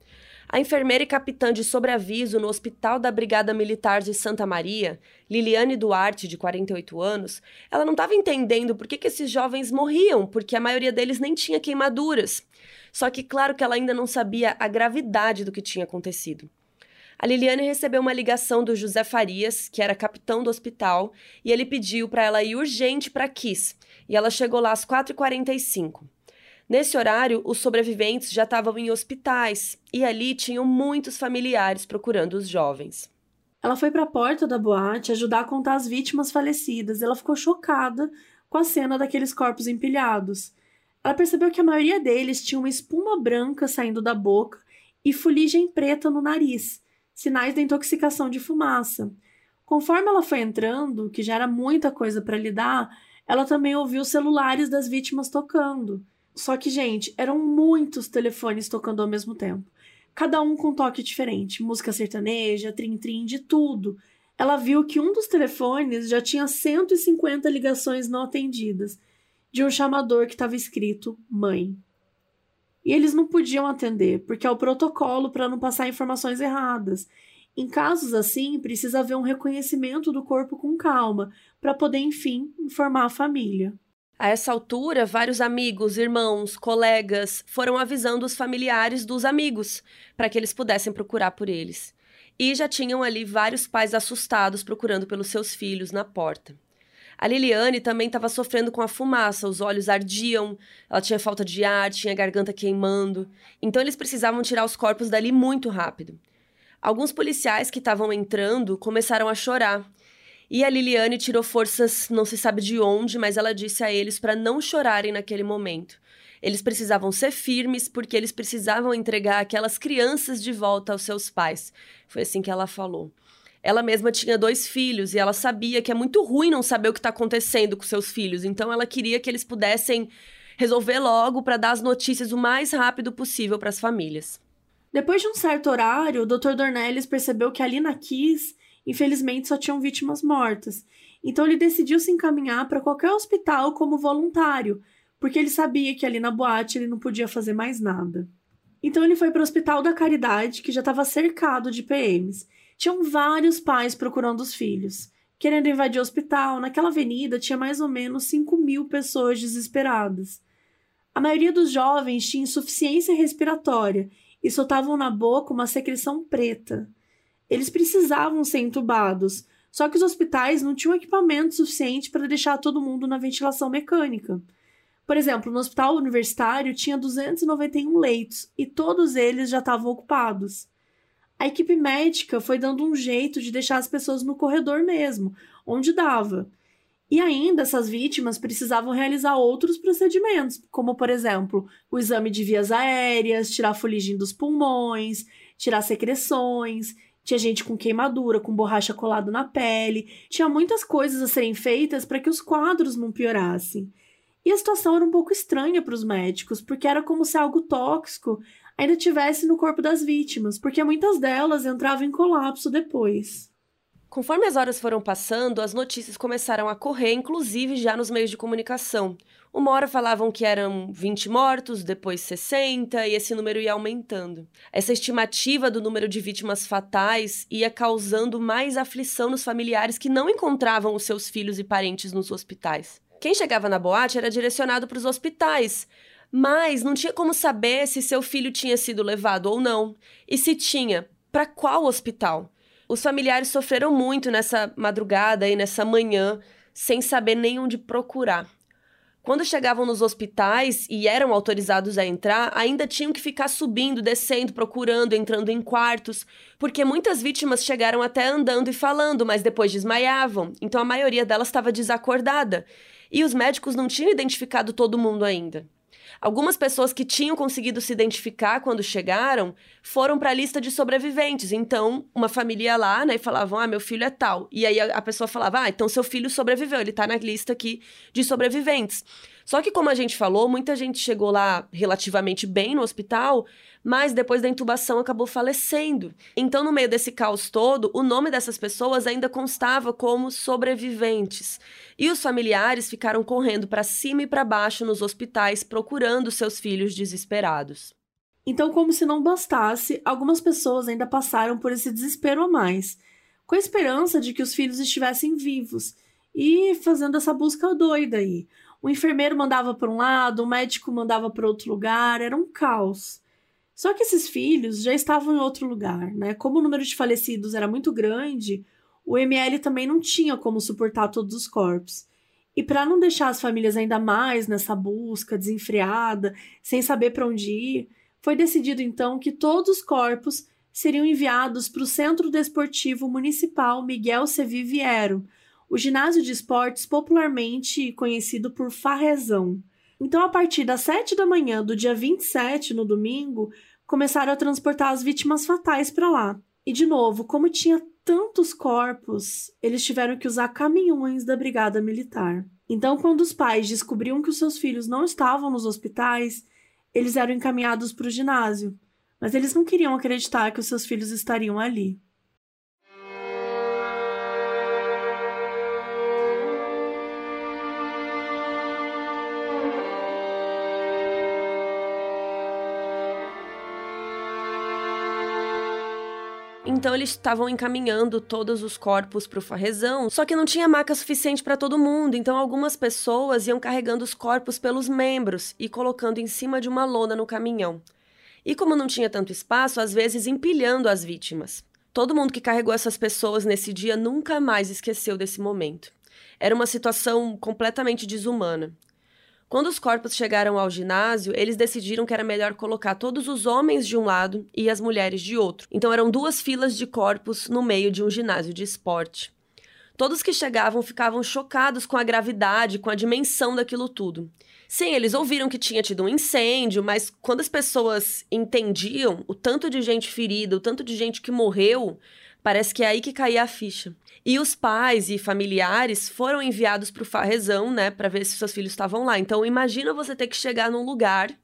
A enfermeira e capitã de sobreaviso no Hospital da Brigada Militar de Santa Maria, Liliane Duarte, de 48 anos, ela não estava entendendo por que, que esses jovens morriam, porque a maioria deles nem tinha queimaduras. Só que, claro que ela ainda não sabia a gravidade do que tinha acontecido. A Liliane recebeu uma ligação do José Farias, que era capitão do hospital, e ele pediu para ela ir urgente para Kiss. E ela chegou lá às 4h45. Nesse horário, os sobreviventes já estavam em hospitais e ali tinham muitos familiares procurando os jovens. Ela foi para a porta da boate ajudar a contar as vítimas falecidas. Ela ficou chocada com a cena daqueles corpos empilhados. Ela percebeu que a maioria deles tinha uma espuma branca saindo da boca e fuligem preta no nariz sinais da intoxicação de fumaça. Conforme ela foi entrando, que já era muita coisa para lidar, ela também ouviu os celulares das vítimas tocando. Só que, gente, eram muitos telefones tocando ao mesmo tempo. Cada um com um toque diferente, música sertaneja, trim-trim, de tudo. Ela viu que um dos telefones já tinha 150 ligações não atendidas, de um chamador que estava escrito mãe. E eles não podiam atender, porque é o protocolo para não passar informações erradas. Em casos assim, precisa haver um reconhecimento do corpo com calma, para poder, enfim, informar a família. A essa altura, vários amigos, irmãos, colegas foram avisando os familiares dos amigos para que eles pudessem procurar por eles. E já tinham ali vários pais assustados procurando pelos seus filhos na porta. A Liliane também estava sofrendo com a fumaça, os olhos ardiam, ela tinha falta de ar, tinha garganta queimando. Então eles precisavam tirar os corpos dali muito rápido. Alguns policiais que estavam entrando começaram a chorar. E a Liliane tirou forças, não se sabe de onde, mas ela disse a eles para não chorarem naquele momento. Eles precisavam ser firmes porque eles precisavam entregar aquelas crianças de volta aos seus pais. Foi assim que ela falou. Ela mesma tinha dois filhos e ela sabia que é muito ruim não saber o que está acontecendo com seus filhos. Então ela queria que eles pudessem resolver logo para dar as notícias o mais rápido possível para as famílias. Depois de um certo horário, o Dr. Dornelles percebeu que ali na Kiss, infelizmente, só tinham vítimas mortas. Então ele decidiu se encaminhar para qualquer hospital como voluntário, porque ele sabia que ali na boate ele não podia fazer mais nada. Então ele foi para o Hospital da Caridade, que já estava cercado de PMs. Tinham vários pais procurando os filhos. Querendo invadir o hospital, naquela avenida tinha mais ou menos 5 mil pessoas desesperadas. A maioria dos jovens tinha insuficiência respiratória e soltavam na boca uma secreção preta. Eles precisavam ser entubados, só que os hospitais não tinham equipamento suficiente para deixar todo mundo na ventilação mecânica. Por exemplo, no hospital universitário tinha 291 leitos e todos eles já estavam ocupados. A equipe médica foi dando um jeito de deixar as pessoas no corredor mesmo, onde dava. E ainda essas vítimas precisavam realizar outros procedimentos, como por exemplo, o exame de vias aéreas, tirar a fuligem dos pulmões, tirar secreções, tinha gente com queimadura, com borracha colada na pele, tinha muitas coisas a serem feitas para que os quadros não piorassem. E a situação era um pouco estranha para os médicos, porque era como se algo tóxico ainda tivesse no corpo das vítimas, porque muitas delas entravam em colapso depois. Conforme as horas foram passando, as notícias começaram a correr, inclusive já nos meios de comunicação. Uma hora falavam que eram 20 mortos, depois 60, e esse número ia aumentando. Essa estimativa do número de vítimas fatais ia causando mais aflição nos familiares que não encontravam os seus filhos e parentes nos hospitais. Quem chegava na boate era direcionado para os hospitais, mas não tinha como saber se seu filho tinha sido levado ou não, e se tinha, para qual hospital. Os familiares sofreram muito nessa madrugada e nessa manhã, sem saber nem onde procurar. Quando chegavam nos hospitais e eram autorizados a entrar, ainda tinham que ficar subindo, descendo, procurando, entrando em quartos, porque muitas vítimas chegaram até andando e falando, mas depois desmaiavam. Então a maioria delas estava desacordada. E os médicos não tinham identificado todo mundo ainda. Algumas pessoas que tinham conseguido se identificar quando chegaram foram para a lista de sobreviventes. Então, uma família ia lá, né, e falavam: "Ah, meu filho é tal". E aí a, pessoa falava: "Ah, então seu filho sobreviveu, ele está na lista aqui de sobreviventes". Só que como a gente falou, muita gente chegou lá relativamente bem no hospital, mas depois da intubação acabou falecendo. Então, no meio desse caos todo, o nome dessas pessoas ainda constava como sobreviventes. E os familiares ficaram correndo para cima e para baixo nos hospitais procurando seus filhos desesperados. Então, como se não bastasse, algumas pessoas ainda passaram por esse desespero a mais, com a esperança de que os filhos estivessem vivos e fazendo essa busca doida aí. O enfermeiro mandava para um lado, o médico mandava para outro lugar, era um caos. Só que esses filhos já estavam em outro lugar, né? Como o número de falecidos era muito grande, o ML também não tinha como suportar todos os corpos. E para não deixar as famílias ainda mais nessa busca desenfreada, sem saber para onde ir, foi decidido então que todos os corpos seriam enviados para o Centro Desportivo Municipal Miguel Seviviero, o ginásio de esportes popularmente conhecido por Farrezão. Então, a partir das 7 da manhã do dia 27, no domingo, começaram a transportar as vítimas fatais para lá. E, de novo, como tinha tantos corpos, eles tiveram que usar caminhões da Brigada Militar. Então, quando os pais descobriam que os seus filhos não estavam nos hospitais, eles eram encaminhados para o ginásio. Mas eles não queriam acreditar que os seus filhos estariam ali. Então eles estavam encaminhando todos os corpos para o farrezão, só que não tinha maca suficiente para todo mundo, então algumas pessoas iam carregando os corpos pelos membros e colocando em cima de uma lona no caminhão. E como não tinha tanto espaço, às vezes empilhando as vítimas. Todo mundo que carregou essas pessoas nesse dia nunca mais esqueceu desse momento. Era uma situação completamente desumana. Quando os corpos chegaram ao ginásio, eles decidiram que era melhor colocar todos os homens de um lado e as mulheres de outro. Então eram duas filas de corpos no meio de um ginásio de esporte. Todos que chegavam ficavam chocados com a gravidade, com a dimensão daquilo tudo. Sim, eles ouviram que tinha tido um incêndio, mas quando as pessoas entendiam o tanto de gente ferida, o tanto de gente que morreu, parece que é aí que caía a ficha. E os pais e familiares foram enviados para o farrezão, né, para ver se seus filhos estavam lá. Então, imagina você ter que chegar num lugar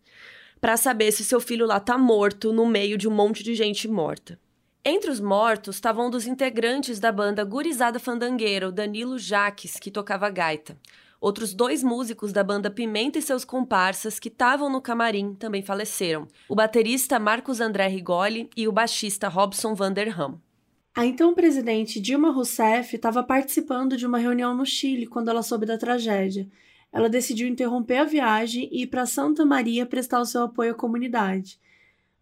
para saber se seu filho lá tá morto no meio de um monte de gente morta. Entre os mortos estavam um dos integrantes da banda Gurizada Fandangueira, o Danilo Jaques, que tocava gaita. Outros dois músicos da banda Pimenta e seus comparsas que estavam no camarim também faleceram: o baterista Marcos André Rigoli e o baixista Robson Vanderham. A então presidente Dilma Rousseff estava participando de uma reunião no Chile quando ela soube da tragédia. Ela decidiu interromper a viagem e ir para Santa Maria prestar o seu apoio à comunidade.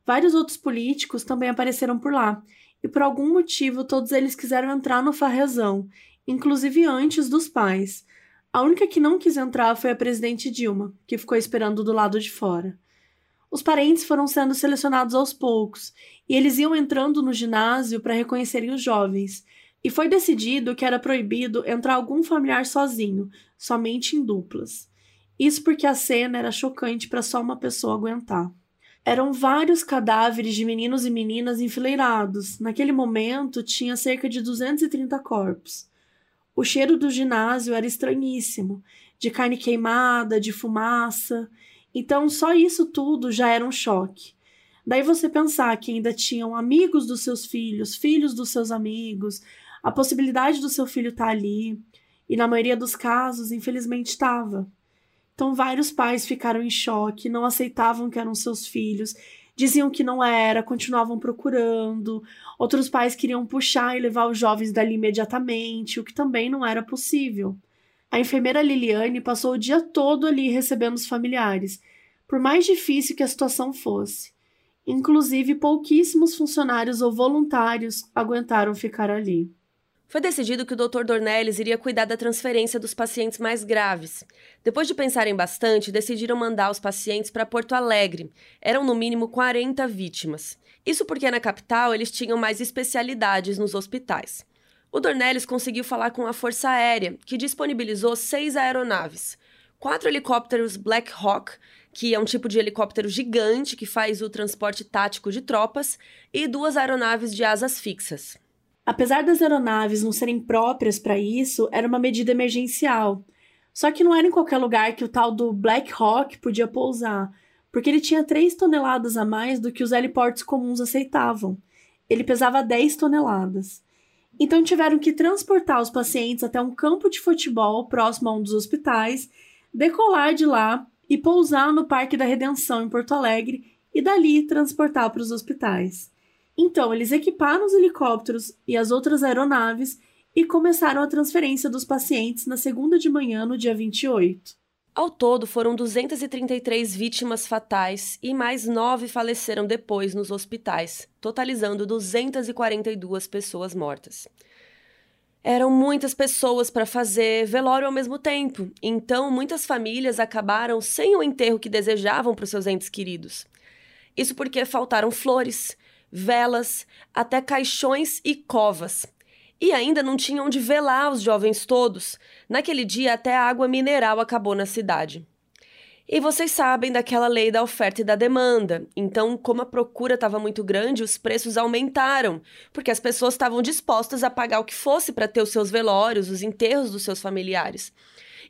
Vários outros políticos também apareceram por lá, e por algum motivo todos eles quiseram entrar no farrezão, inclusive antes dos pais. A única que não quis entrar foi a presidente Dilma, que ficou esperando do lado de fora. Os parentes foram sendo selecionados aos poucos, e eles iam entrando no ginásio para reconhecerem os jovens, E foi decidido que era proibido entrar algum familiar sozinho, somente em duplas. Isso porque a cena era chocante para só uma pessoa aguentar. Eram vários cadáveres de meninos e meninas enfileirados. Naquele momento, tinha cerca de 230 corpos. O cheiro do ginásio era estranhíssimo de carne queimada, de fumaça. Então, só isso tudo já era um choque. Daí você pensar que ainda tinham amigos dos seus filhos, filhos dos seus amigos, a possibilidade do seu filho estar tá ali, e na maioria dos casos, infelizmente, estava. Então, vários pais ficaram em choque, não aceitavam que eram seus filhos, diziam que não era, continuavam procurando. Outros pais queriam puxar e levar os jovens dali imediatamente, o que também não era possível. A enfermeira Liliane passou o dia todo ali recebendo os familiares, por mais difícil que a situação fosse. Inclusive, pouquíssimos funcionários ou voluntários aguentaram ficar ali. Foi decidido que o Dr. Dornelles iria cuidar da transferência dos pacientes mais graves. Depois de pensarem bastante, decidiram mandar os pacientes para Porto Alegre. Eram no mínimo 40 vítimas. Isso porque na capital eles tinham mais especialidades nos hospitais. O Dornelles conseguiu falar com a Força Aérea, que disponibilizou seis aeronaves. Quatro helicópteros Black Hawk, que é um tipo de helicóptero gigante que faz o transporte tático de tropas, e duas aeronaves de asas fixas. Apesar das aeronaves não serem próprias para isso, era uma medida emergencial. Só que não era em qualquer lugar que o tal do Black Hawk podia pousar, porque ele tinha 3 toneladas a mais do que os heliportos comuns aceitavam. Ele pesava 10 toneladas. Então tiveram que transportar os pacientes até um campo de futebol próximo a um dos hospitais, decolar de lá e pousar no Parque da Redenção em Porto Alegre e dali transportar para os hospitais. Então, eles equiparam os helicópteros e as outras aeronaves e começaram a transferência dos pacientes na segunda de manhã, no dia 28. Ao todo, foram 233 vítimas fatais e mais nove faleceram depois nos hospitais, totalizando 242 pessoas mortas. Eram muitas pessoas para fazer velório ao mesmo tempo, então muitas famílias acabaram sem o enterro que desejavam para os seus entes queridos. Isso porque faltaram flores, velas, até caixões e covas. E ainda não tinham onde velar os jovens todos. Naquele dia, até a água mineral acabou na cidade. E vocês sabem daquela lei da oferta e da demanda. Então, como a procura estava muito grande, os preços aumentaram, porque as pessoas estavam dispostas a pagar o que fosse para ter os seus velórios, os enterros dos seus familiares.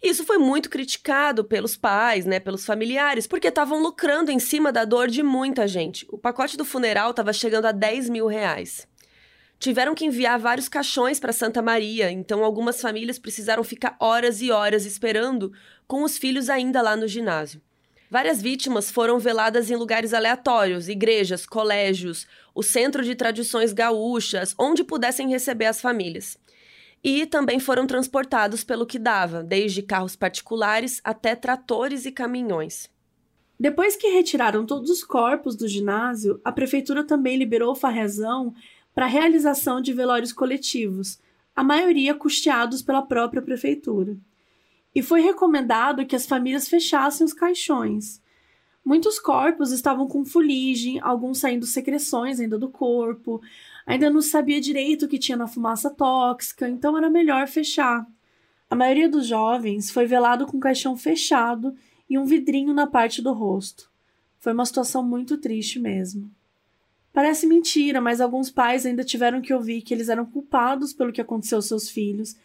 Isso foi muito criticado pelos pais, né, pelos familiares, porque estavam lucrando em cima da dor de muita gente. O pacote do funeral estava chegando a 10 mil reais. Tiveram que enviar vários caixões para Santa Maria, então algumas famílias precisaram ficar horas e horas esperando, com os filhos ainda lá no ginásio. Várias vítimas foram veladas em lugares aleatórios, igrejas, colégios, o centro de tradições gaúchas, onde pudessem receber as famílias e também foram transportados pelo que dava, desde carros particulares até tratores e caminhões. Depois que retiraram todos os corpos do ginásio, a prefeitura também liberou o farrezão para a realização de velórios coletivos, a maioria custeados pela própria prefeitura. E foi recomendado que as famílias fechassem os caixões. Muitos corpos estavam com fuligem, alguns saindo secreções ainda do corpo, ainda não sabia direito o que tinha na fumaça tóxica, então era melhor fechar. A maioria dos jovens foi velado com o caixão fechado e um vidrinho na parte do rosto. Foi uma situação muito triste mesmo. Parece mentira, mas alguns pais ainda tiveram que ouvir que eles eram culpados pelo que aconteceu aos seus filhos,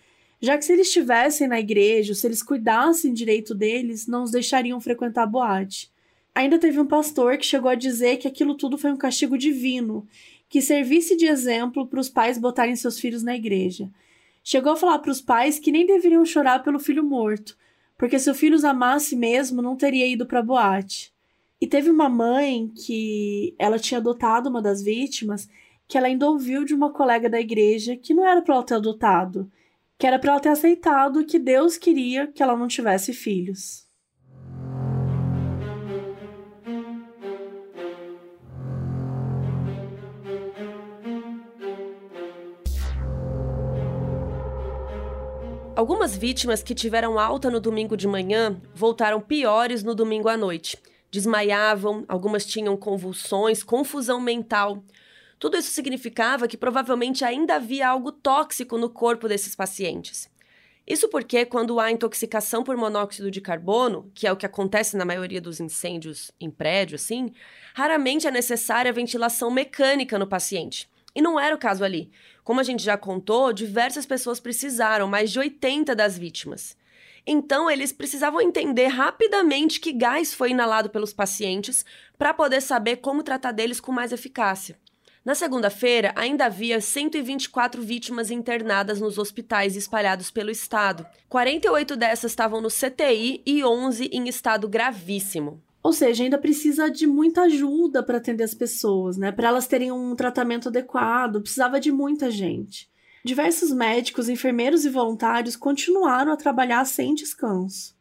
já que se eles estivessem na igreja, se eles cuidassem direito deles, não os deixariam frequentar a boate. Ainda teve um pastor que chegou a dizer que aquilo tudo foi um castigo divino que servisse de exemplo para os pais botarem seus filhos na igreja. Chegou a falar para os pais que nem deveriam chorar pelo filho morto, porque se o filho os amasse mesmo, não teria ido para a boate. E teve uma mãe que ela tinha adotado uma das vítimas, que ela ainda ouviu de uma colega da igreja que não era para ela ter adotado, que era para ela ter aceitado que Deus queria que ela não tivesse filhos. Algumas vítimas que tiveram alta no domingo de manhã voltaram piores no domingo à noite. Desmaiavam, algumas tinham convulsões, confusão mental. Tudo isso significava que provavelmente ainda havia algo tóxico no corpo desses pacientes. Isso porque, quando há intoxicação por monóxido de carbono, que é o que acontece na maioria dos incêndios em prédio, assim, raramente é necessária ventilação mecânica no paciente. E não era o caso ali. Como a gente já contou, diversas pessoas precisaram, mais de 80 das vítimas. Então, eles precisavam entender rapidamente que gás foi inalado pelos pacientes para poder saber como tratar deles com mais eficácia. Na segunda-feira, ainda havia 124 vítimas internadas nos hospitais espalhados pelo estado. 48 dessas estavam no CTI e 11 em estado gravíssimo. Ou seja, ainda precisa de muita ajuda para atender as pessoas, né? Para elas terem um tratamento adequado, precisava de muita gente. Diversos médicos, enfermeiros e voluntários continuaram a trabalhar sem descanso.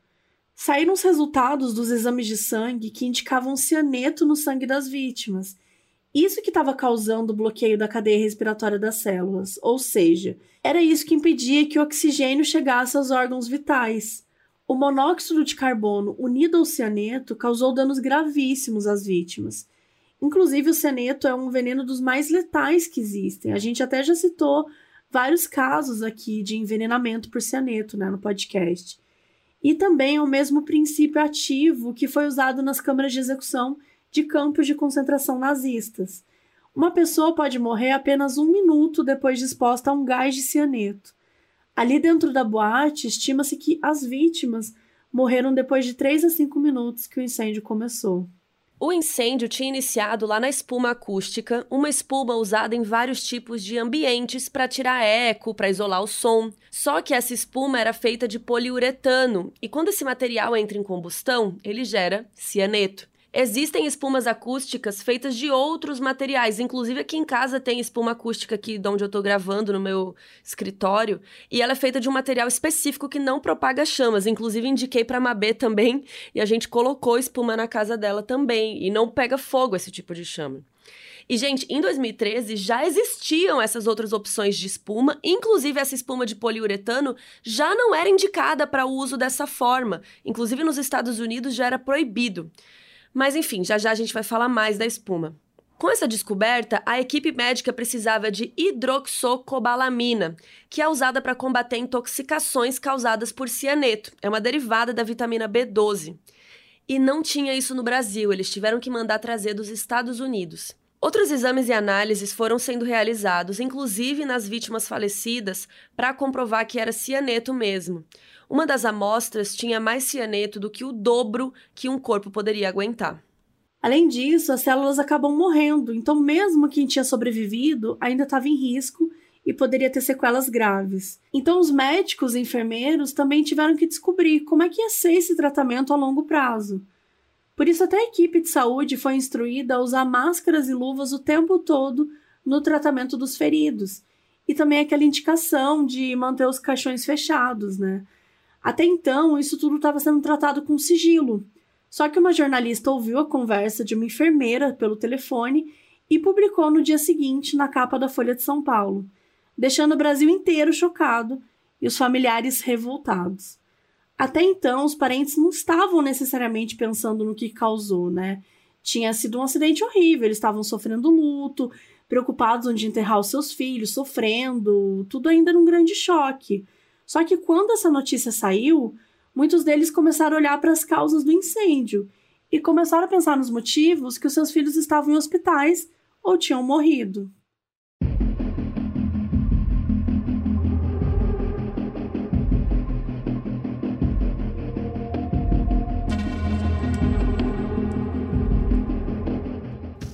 Saíram os resultados dos exames de sangue que indicavam cianeto no sangue das vítimas isso que estava causando o bloqueio da cadeia respiratória das células, ou seja, era isso que impedia que o oxigênio chegasse aos órgãos vitais. O monóxido de carbono unido ao cianeto causou danos gravíssimos às vítimas. Inclusive, o cianeto é um veneno dos mais letais que existem. A gente até já citou vários casos aqui de envenenamento por cianeto né, no podcast. E também é o mesmo princípio ativo que foi usado nas câmaras de execução de campos de concentração nazistas. Uma pessoa pode morrer apenas um minuto depois de exposta a um gás de cianeto. Ali dentro da boate, estima-se que as vítimas morreram depois de 3 a 5 minutos que o incêndio começou. O incêndio tinha iniciado lá na espuma acústica, uma espuma usada em vários tipos de ambientes para tirar eco, para isolar o som. Só que essa espuma era feita de poliuretano, e quando esse material entra em combustão, ele gera cianeto. Existem espumas acústicas feitas de outros materiais. Inclusive, aqui em casa tem espuma acústica aqui de onde eu tô gravando, no meu escritório. E ela é feita de um material específico que não propaga chamas. Inclusive, indiquei pra Mabê também. E a gente colocou espuma na casa dela também. E não pega fogo esse tipo de chama. E, gente, em 2013 já existiam essas outras opções de espuma, inclusive essa espuma de poliuretano já não era indicada para o uso dessa forma. Inclusive nos Estados Unidos já era proibido. Mas enfim, já já a gente vai falar mais da espuma. Com essa descoberta, a equipe médica precisava de hidroxocobalamina, que é usada para combater intoxicações causadas por cianeto. É uma derivada da vitamina B12. E não tinha isso no Brasil, eles tiveram que mandar trazer dos Estados Unidos. Outros exames e análises foram sendo realizados, inclusive nas vítimas falecidas, para comprovar que era cianeto mesmo. Uma das amostras tinha mais cianeto do que o dobro que um corpo poderia aguentar. Além disso, as células acabam morrendo, então, mesmo quem tinha sobrevivido ainda estava em risco e poderia ter sequelas graves. Então, os médicos e enfermeiros também tiveram que descobrir como é que ia ser esse tratamento a longo prazo. Por isso, até a equipe de saúde foi instruída a usar máscaras e luvas o tempo todo no tratamento dos feridos. E também aquela indicação de manter os caixões fechados, né? Até então, isso tudo estava sendo tratado com sigilo. Só que uma jornalista ouviu a conversa de uma enfermeira pelo telefone e publicou no dia seguinte na capa da Folha de São Paulo, deixando o Brasil inteiro chocado e os familiares revoltados. Até então, os parentes não estavam necessariamente pensando no que causou, né? Tinha sido um acidente horrível, eles estavam sofrendo luto, preocupados onde enterrar os seus filhos, sofrendo, tudo ainda num grande choque. Só que quando essa notícia saiu, muitos deles começaram a olhar para as causas do incêndio e começaram a pensar nos motivos que os seus filhos estavam em hospitais ou tinham morrido.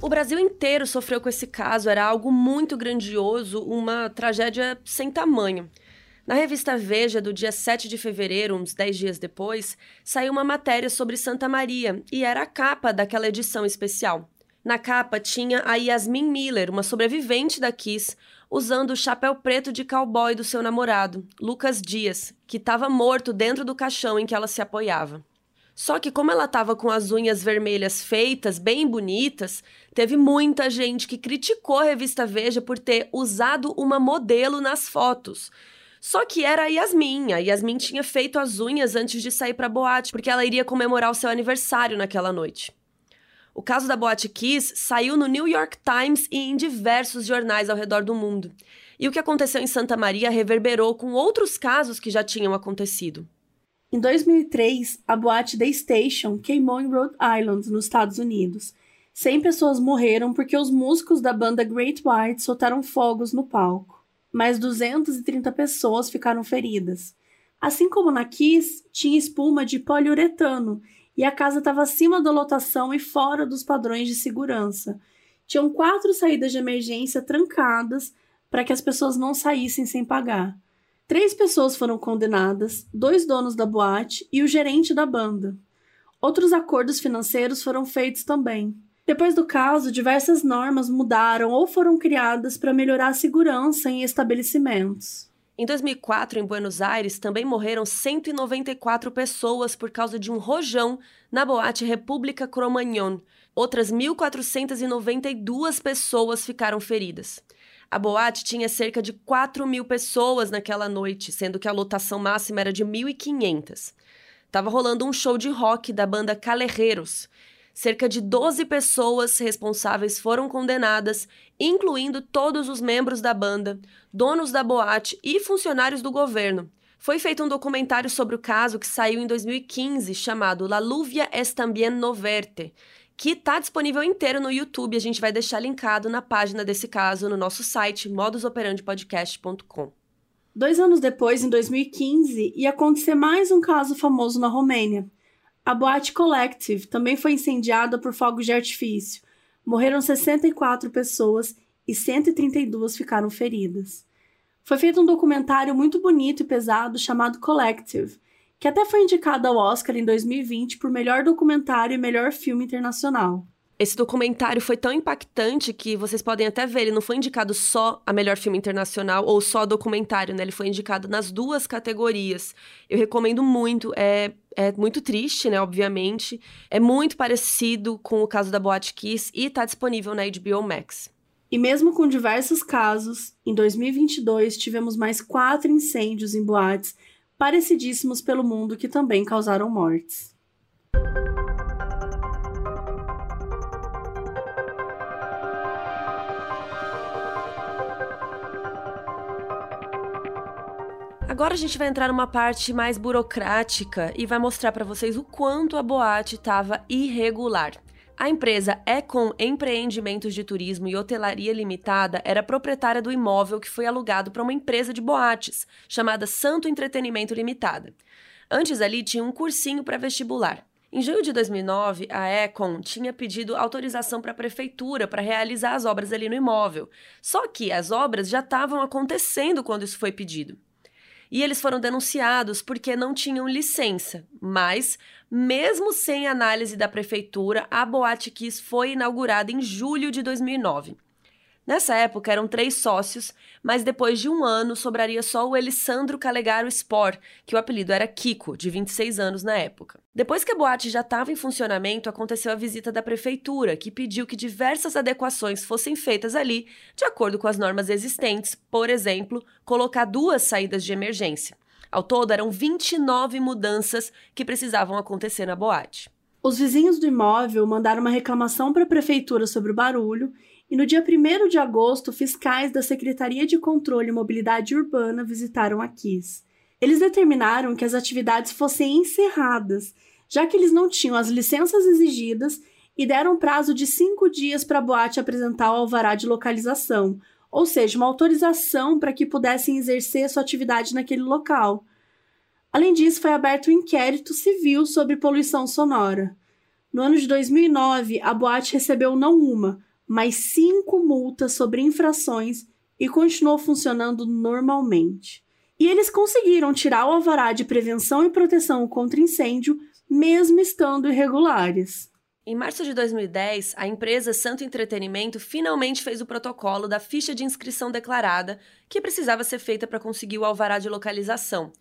O Brasil inteiro sofreu com esse caso, era algo muito grandioso, uma tragédia sem tamanho. Na revista Veja, do dia 7 de fevereiro, uns 10 dias depois, saiu uma matéria sobre Santa Maria e era a capa daquela edição especial. Na capa tinha a Yasmin Miller, uma sobrevivente da Kiss, usando o chapéu preto de cowboy do seu namorado, Lucas Dias, que estava morto dentro do caixão em que ela se apoiava. Só que, como ela estava com as unhas vermelhas feitas, bem bonitas, teve muita gente que criticou a revista Veja por ter usado uma modelo nas fotos. Só que era a Yasmin. A Yasmin tinha feito as unhas antes de sair para boate, porque ela iria comemorar o seu aniversário naquela noite. O caso da Boate Kiss saiu no New York Times e em diversos jornais ao redor do mundo. E o que aconteceu em Santa Maria reverberou com outros casos que já tinham acontecido. Em 2003, a boate The Station queimou em Rhode Island, nos Estados Unidos. 100 pessoas morreram porque os músicos da banda Great White soltaram fogos no palco. Mais 230 pessoas ficaram feridas. Assim como na Kiss, tinha espuma de poliuretano e a casa estava acima da lotação e fora dos padrões de segurança. Tinham quatro saídas de emergência trancadas para que as pessoas não saíssem sem pagar. Três pessoas foram condenadas, dois donos da boate e o gerente da banda. Outros acordos financeiros foram feitos também. Depois do caso, diversas normas mudaram ou foram criadas para melhorar a segurança em estabelecimentos. Em 2004, em Buenos Aires, também morreram 194 pessoas por causa de um rojão na boate República Cromagnon. Outras 1.492 pessoas ficaram feridas. A boate tinha cerca de 4 mil pessoas naquela noite, sendo que a lotação máxima era de 1.500. Tava rolando um show de rock da banda Calerreiros. Cerca de 12 pessoas responsáveis foram condenadas, incluindo todos os membros da banda, donos da boate e funcionários do governo. Foi feito um documentário sobre o caso que saiu em 2015, chamado La Luvia es tambien noverte, que está disponível inteiro no YouTube. A gente vai deixar linkado na página desse caso no nosso site modusoperandipodcast.com. Dois anos depois, em 2015, ia acontecer mais um caso famoso na Romênia. A Boate Collective também foi incendiada por fogos de artifício. Morreram 64 pessoas e 132 ficaram feridas. Foi feito um documentário muito bonito e pesado chamado Collective, que até foi indicado ao Oscar em 2020 por melhor documentário e melhor filme internacional. Esse documentário foi tão impactante que vocês podem até ver, ele não foi indicado só a melhor filme internacional ou só documentário, né? Ele foi indicado nas duas categorias. Eu recomendo muito, é, é muito triste, né? Obviamente. É muito parecido com o caso da Boate Kiss e está disponível na HBO Max. E mesmo com diversos casos, em 2022 tivemos mais quatro incêndios em boates parecidíssimos pelo mundo que também causaram mortes. Agora a gente vai entrar numa parte mais burocrática e vai mostrar para vocês o quanto a boate estava irregular. A empresa Econ Empreendimentos de Turismo e Hotelaria Limitada era proprietária do imóvel que foi alugado para uma empresa de boates, chamada Santo Entretenimento Limitada. Antes ali tinha um cursinho para vestibular. Em junho de 2009, a Econ tinha pedido autorização para a prefeitura para realizar as obras ali no imóvel. Só que as obras já estavam acontecendo quando isso foi pedido e eles foram denunciados porque não tinham licença. Mas, mesmo sem análise da prefeitura, a Boate Kiss foi inaugurada em julho de 2009. Nessa época eram três sócios, mas depois de um ano sobraria só o Elisandro Calegaro Spor, que o apelido era Kiko, de 26 anos na época. Depois que a boate já estava em funcionamento, aconteceu a visita da prefeitura, que pediu que diversas adequações fossem feitas ali, de acordo com as normas existentes, por exemplo, colocar duas saídas de emergência. Ao todo, eram 29 mudanças que precisavam acontecer na boate. Os vizinhos do imóvel mandaram uma reclamação para a prefeitura sobre o barulho e no dia 1 de agosto, fiscais da Secretaria de Controle e Mobilidade Urbana visitaram a KISS. Eles determinaram que as atividades fossem encerradas, já que eles não tinham as licenças exigidas e deram prazo de cinco dias para a boate apresentar o alvará de localização, ou seja, uma autorização para que pudessem exercer sua atividade naquele local. Além disso, foi aberto um inquérito civil sobre poluição sonora. No ano de 2009, a boate recebeu não uma, mais cinco multas sobre infrações e continuou funcionando normalmente. E eles conseguiram tirar o alvará de prevenção e proteção contra incêndio, mesmo estando irregulares. Em março de 2010, a empresa Santo Entretenimento finalmente fez o protocolo da ficha de inscrição declarada, que precisava ser feita para conseguir o alvará de localização.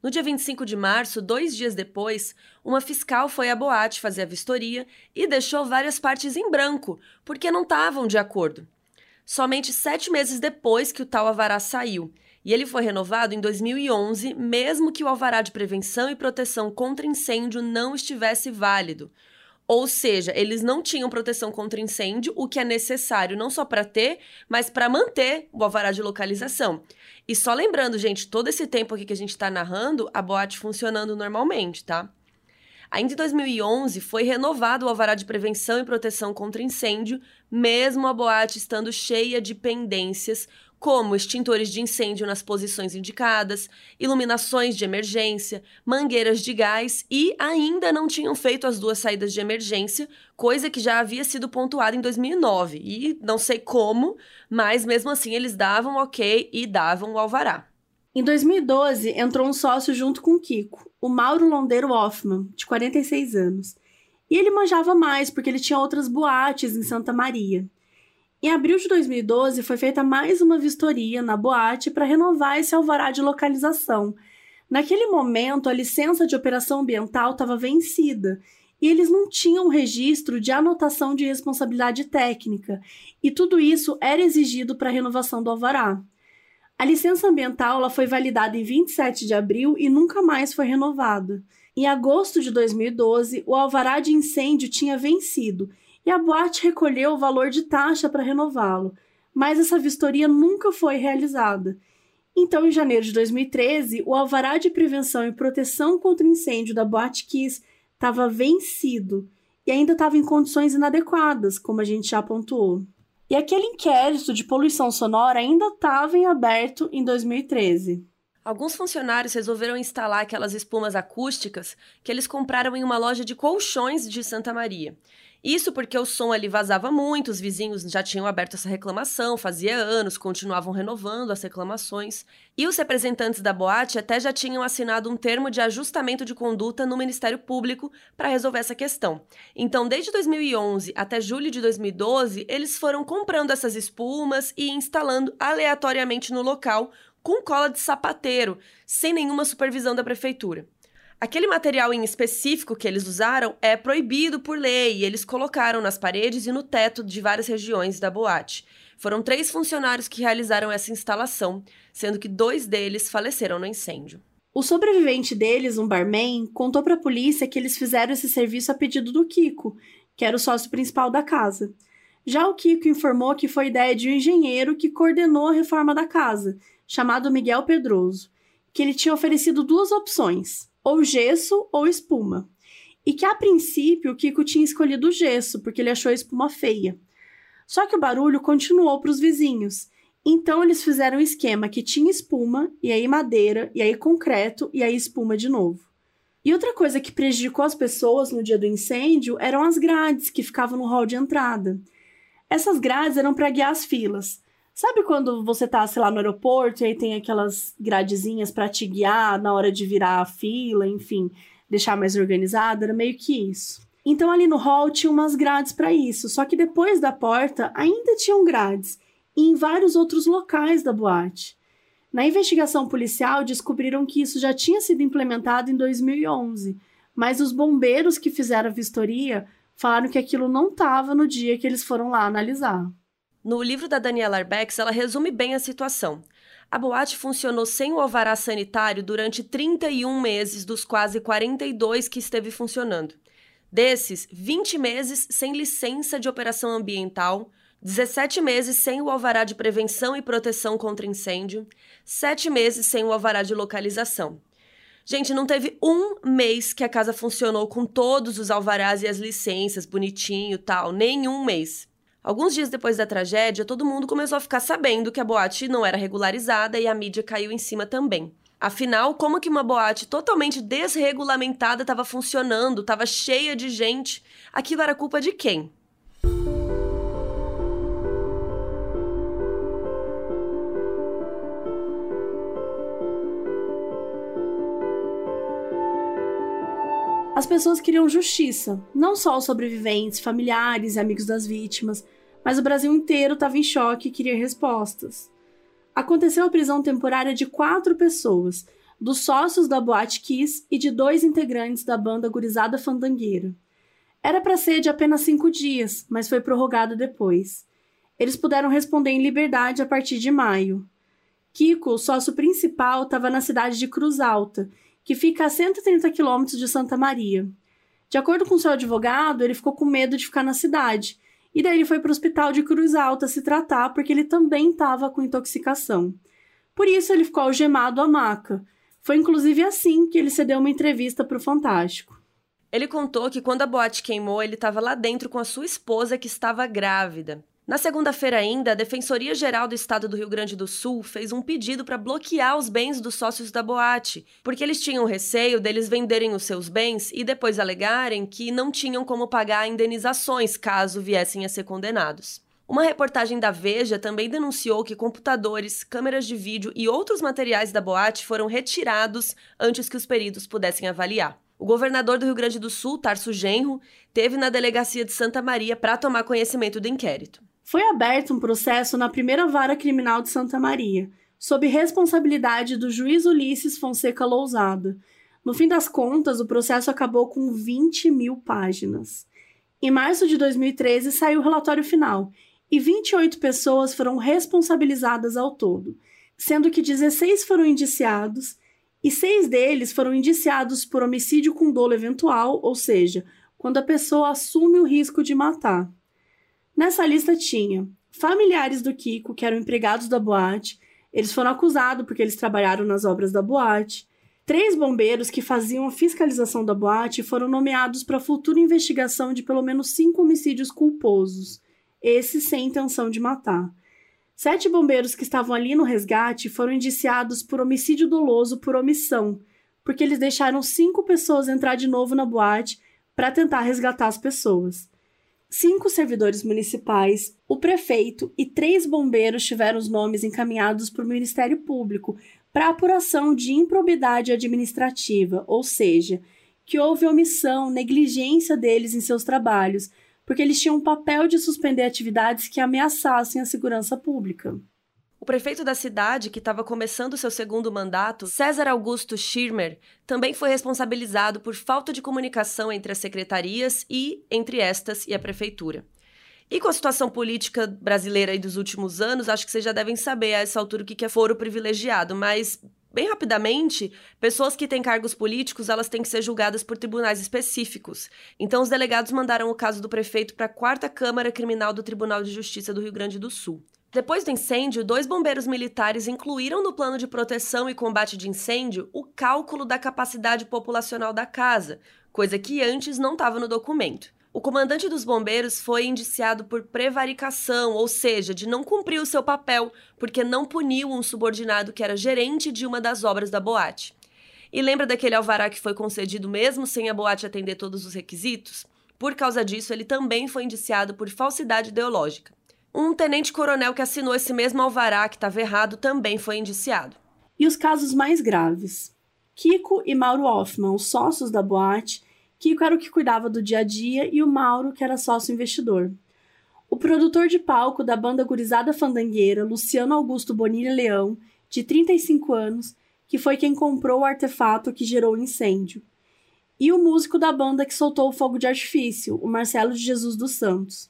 No dia 25 de março, dois dias depois, uma fiscal foi à boate fazer a vistoria e deixou várias partes em branco, porque não estavam de acordo. Somente sete meses depois que o tal alvará saiu, e ele foi renovado em 2011, mesmo que o alvará de prevenção e proteção contra incêndio não estivesse válido. Ou seja, eles não tinham proteção contra incêndio, o que é necessário não só para ter, mas para manter o alvará de localização. E só lembrando, gente, todo esse tempo aqui que a gente está narrando, a boate funcionando normalmente, tá? Ainda em 2011, foi renovado o alvará de prevenção e proteção contra incêndio, mesmo a boate estando cheia de pendências, como extintores de incêndio nas posições indicadas, iluminações de emergência, mangueiras de gás e ainda não tinham feito as duas saídas de emergência, coisa que já havia sido pontuada em 2009. E não sei como, mas mesmo assim eles davam ok e davam o alvará. Em 2012, entrou um sócio junto com o Kiko, o Mauro Londeiro Hoffman, de 46 anos. E ele manjava mais porque ele tinha outras boates em Santa Maria. Em abril de 2012, foi feita mais uma vistoria na boate para renovar esse alvará de localização. Naquele momento, a licença de operação ambiental estava vencida e eles não tinham registro de anotação de responsabilidade técnica, e tudo isso era exigido para a renovação do alvará. A licença ambiental foi validada em 27 de abril e nunca mais foi renovada. Em agosto de 2012, o alvará de incêndio tinha vencido e a boate recolheu o valor de taxa para renová-lo, mas essa vistoria nunca foi realizada. Então, em janeiro de 2013, o alvará de prevenção e proteção contra incêndio da Boate Kiss estava vencido e ainda estava em condições inadequadas, como a gente já pontuou. E aquele inquérito de poluição sonora ainda estava em aberto em 2013. Alguns funcionários resolveram instalar aquelas espumas acústicas que eles compraram em uma loja de colchões de Santa Maria. Isso porque o som ali vazava muito, os vizinhos já tinham aberto essa reclamação, fazia anos, continuavam renovando as reclamações. E os representantes da boate até já tinham assinado um termo de ajustamento de conduta no Ministério Público para resolver essa questão. Então, desde 2011 até julho de 2012, eles foram comprando essas espumas e instalando aleatoriamente no local com cola de sapateiro, sem nenhuma supervisão da prefeitura. Aquele material em específico que eles usaram é proibido por lei e eles colocaram nas paredes e no teto de várias regiões da boate. Foram três funcionários que realizaram essa instalação, sendo que dois deles faleceram no incêndio. O sobrevivente deles, um barman, contou para a polícia que eles fizeram esse serviço a pedido do Kiko, que era o sócio principal da casa. Já o Kiko informou que foi ideia de um engenheiro que coordenou a reforma da casa, chamado Miguel Pedroso, que ele tinha oferecido duas opções: ou gesso ou espuma. E que a princípio o Kiko tinha escolhido o gesso, porque ele achou a espuma feia. Só que o barulho continuou para os vizinhos. Então eles fizeram um esquema que tinha espuma, e aí madeira, e aí concreto, e aí espuma de novo. E outra coisa que prejudicou as pessoas no dia do incêndio eram as grades que ficavam no hall de entrada. Essas grades eram para guiar as filas. Sabe quando você tá, sei lá, no aeroporto e aí tem aquelas gradezinhas para te guiar na hora de virar a fila, enfim, deixar mais organizado? Era meio que isso. Então ali no hall tinha umas grades para isso, só que depois da porta ainda tinham grades e em vários outros locais da boate. Na investigação policial descobriram que isso já tinha sido implementado em 2011, mas os bombeiros que fizeram a vistoria falaram que aquilo não estava no dia que eles foram lá analisar. No livro da Daniela Arbex, ela resume bem a situação. A boate funcionou sem o alvará sanitário durante 31 meses dos quase 42 que esteve funcionando. Desses, 20 meses sem licença de operação ambiental, 17 meses sem o alvará de prevenção e proteção contra incêndio, 7 meses sem o alvará de localização. Gente, não teve um mês que a casa funcionou com todos os alvarás e as licenças, bonitinho tal, nenhum mês. Alguns dias depois da tragédia, todo mundo começou a ficar sabendo que a boate não era regularizada e a mídia caiu em cima também. Afinal, como que uma boate totalmente desregulamentada estava funcionando, estava cheia de gente? Aquilo era culpa de quem? As pessoas queriam justiça, não só os sobreviventes, familiares e amigos das vítimas, mas o Brasil inteiro estava em choque e queria respostas. Aconteceu a prisão temporária de quatro pessoas, dos sócios da Boate Kiss e de dois integrantes da banda Gurizada Fandangueira. Era para ser de apenas cinco dias, mas foi prorrogado depois. Eles puderam responder em liberdade a partir de maio. Kiko, o sócio principal, estava na cidade de Cruz Alta que fica a 130 quilômetros de Santa Maria. De acordo com seu advogado, ele ficou com medo de ficar na cidade. E daí ele foi para o hospital de Cruz Alta se tratar, porque ele também estava com intoxicação. Por isso ele ficou algemado à maca. Foi inclusive assim que ele cedeu uma entrevista para o Fantástico. Ele contou que quando a boate queimou, ele estava lá dentro com a sua esposa que estava grávida. Na segunda-feira ainda, a Defensoria Geral do Estado do Rio Grande do Sul fez um pedido para bloquear os bens dos sócios da boate, porque eles tinham receio deles venderem os seus bens e depois alegarem que não tinham como pagar indenizações caso viessem a ser condenados. Uma reportagem da Veja também denunciou que computadores, câmeras de vídeo e outros materiais da boate foram retirados antes que os peritos pudessem avaliar. O governador do Rio Grande do Sul, Tarso Genro, teve na delegacia de Santa Maria para tomar conhecimento do inquérito foi aberto um processo na primeira vara criminal de Santa Maria, sob responsabilidade do juiz Ulisses Fonseca Lousada. No fim das contas, o processo acabou com 20 mil páginas. Em março de 2013 saiu o relatório final e 28 pessoas foram responsabilizadas ao todo, sendo que 16 foram indiciados e seis deles foram indiciados por homicídio com dolo eventual, ou seja, quando a pessoa assume o risco de matar. Nessa lista tinha familiares do Kiko, que eram empregados da boate, eles foram acusados porque eles trabalharam nas obras da boate. Três bombeiros que faziam a fiscalização da boate foram nomeados para futura investigação de pelo menos cinco homicídios culposos, esses sem intenção de matar. Sete bombeiros que estavam ali no resgate foram indiciados por homicídio doloso por omissão, porque eles deixaram cinco pessoas entrar de novo na boate para tentar resgatar as pessoas. Cinco servidores municipais, o prefeito e três bombeiros tiveram os nomes encaminhados para o Ministério Público para apuração de improbidade administrativa, ou seja, que houve omissão, negligência deles em seus trabalhos, porque eles tinham um papel de suspender atividades que ameaçassem a segurança pública. O prefeito da cidade, que estava começando seu segundo mandato, César Augusto Schirmer, também foi responsabilizado por falta de comunicação entre as secretarias e entre estas e a prefeitura. E com a situação política brasileira aí dos últimos anos, acho que vocês já devem saber a essa altura o que é foro privilegiado, mas bem rapidamente, pessoas que têm cargos políticos, elas têm que ser julgadas por tribunais específicos. Então os delegados mandaram o caso do prefeito para a Quarta Câmara Criminal do Tribunal de Justiça do Rio Grande do Sul. Depois do incêndio, dois bombeiros militares incluíram no plano de proteção e combate de incêndio o cálculo da capacidade populacional da casa, coisa que antes não estava no documento. O comandante dos bombeiros foi indiciado por prevaricação, ou seja, de não cumprir o seu papel porque não puniu um subordinado que era gerente de uma das obras da boate. E lembra daquele alvará que foi concedido mesmo sem a boate atender todos os requisitos? Por causa disso, ele também foi indiciado por falsidade ideológica. Um tenente-coronel que assinou esse mesmo alvará que estava errado também foi indiciado. E os casos mais graves? Kiko e Mauro Hoffman, os sócios da boate. Kiko era o que cuidava do dia a dia e o Mauro, que era sócio investidor. O produtor de palco da banda Gurizada Fandangueira, Luciano Augusto Bonilha Leão, de 35 anos, que foi quem comprou o artefato que gerou o incêndio. E o músico da banda que soltou o fogo de artifício, o Marcelo de Jesus dos Santos.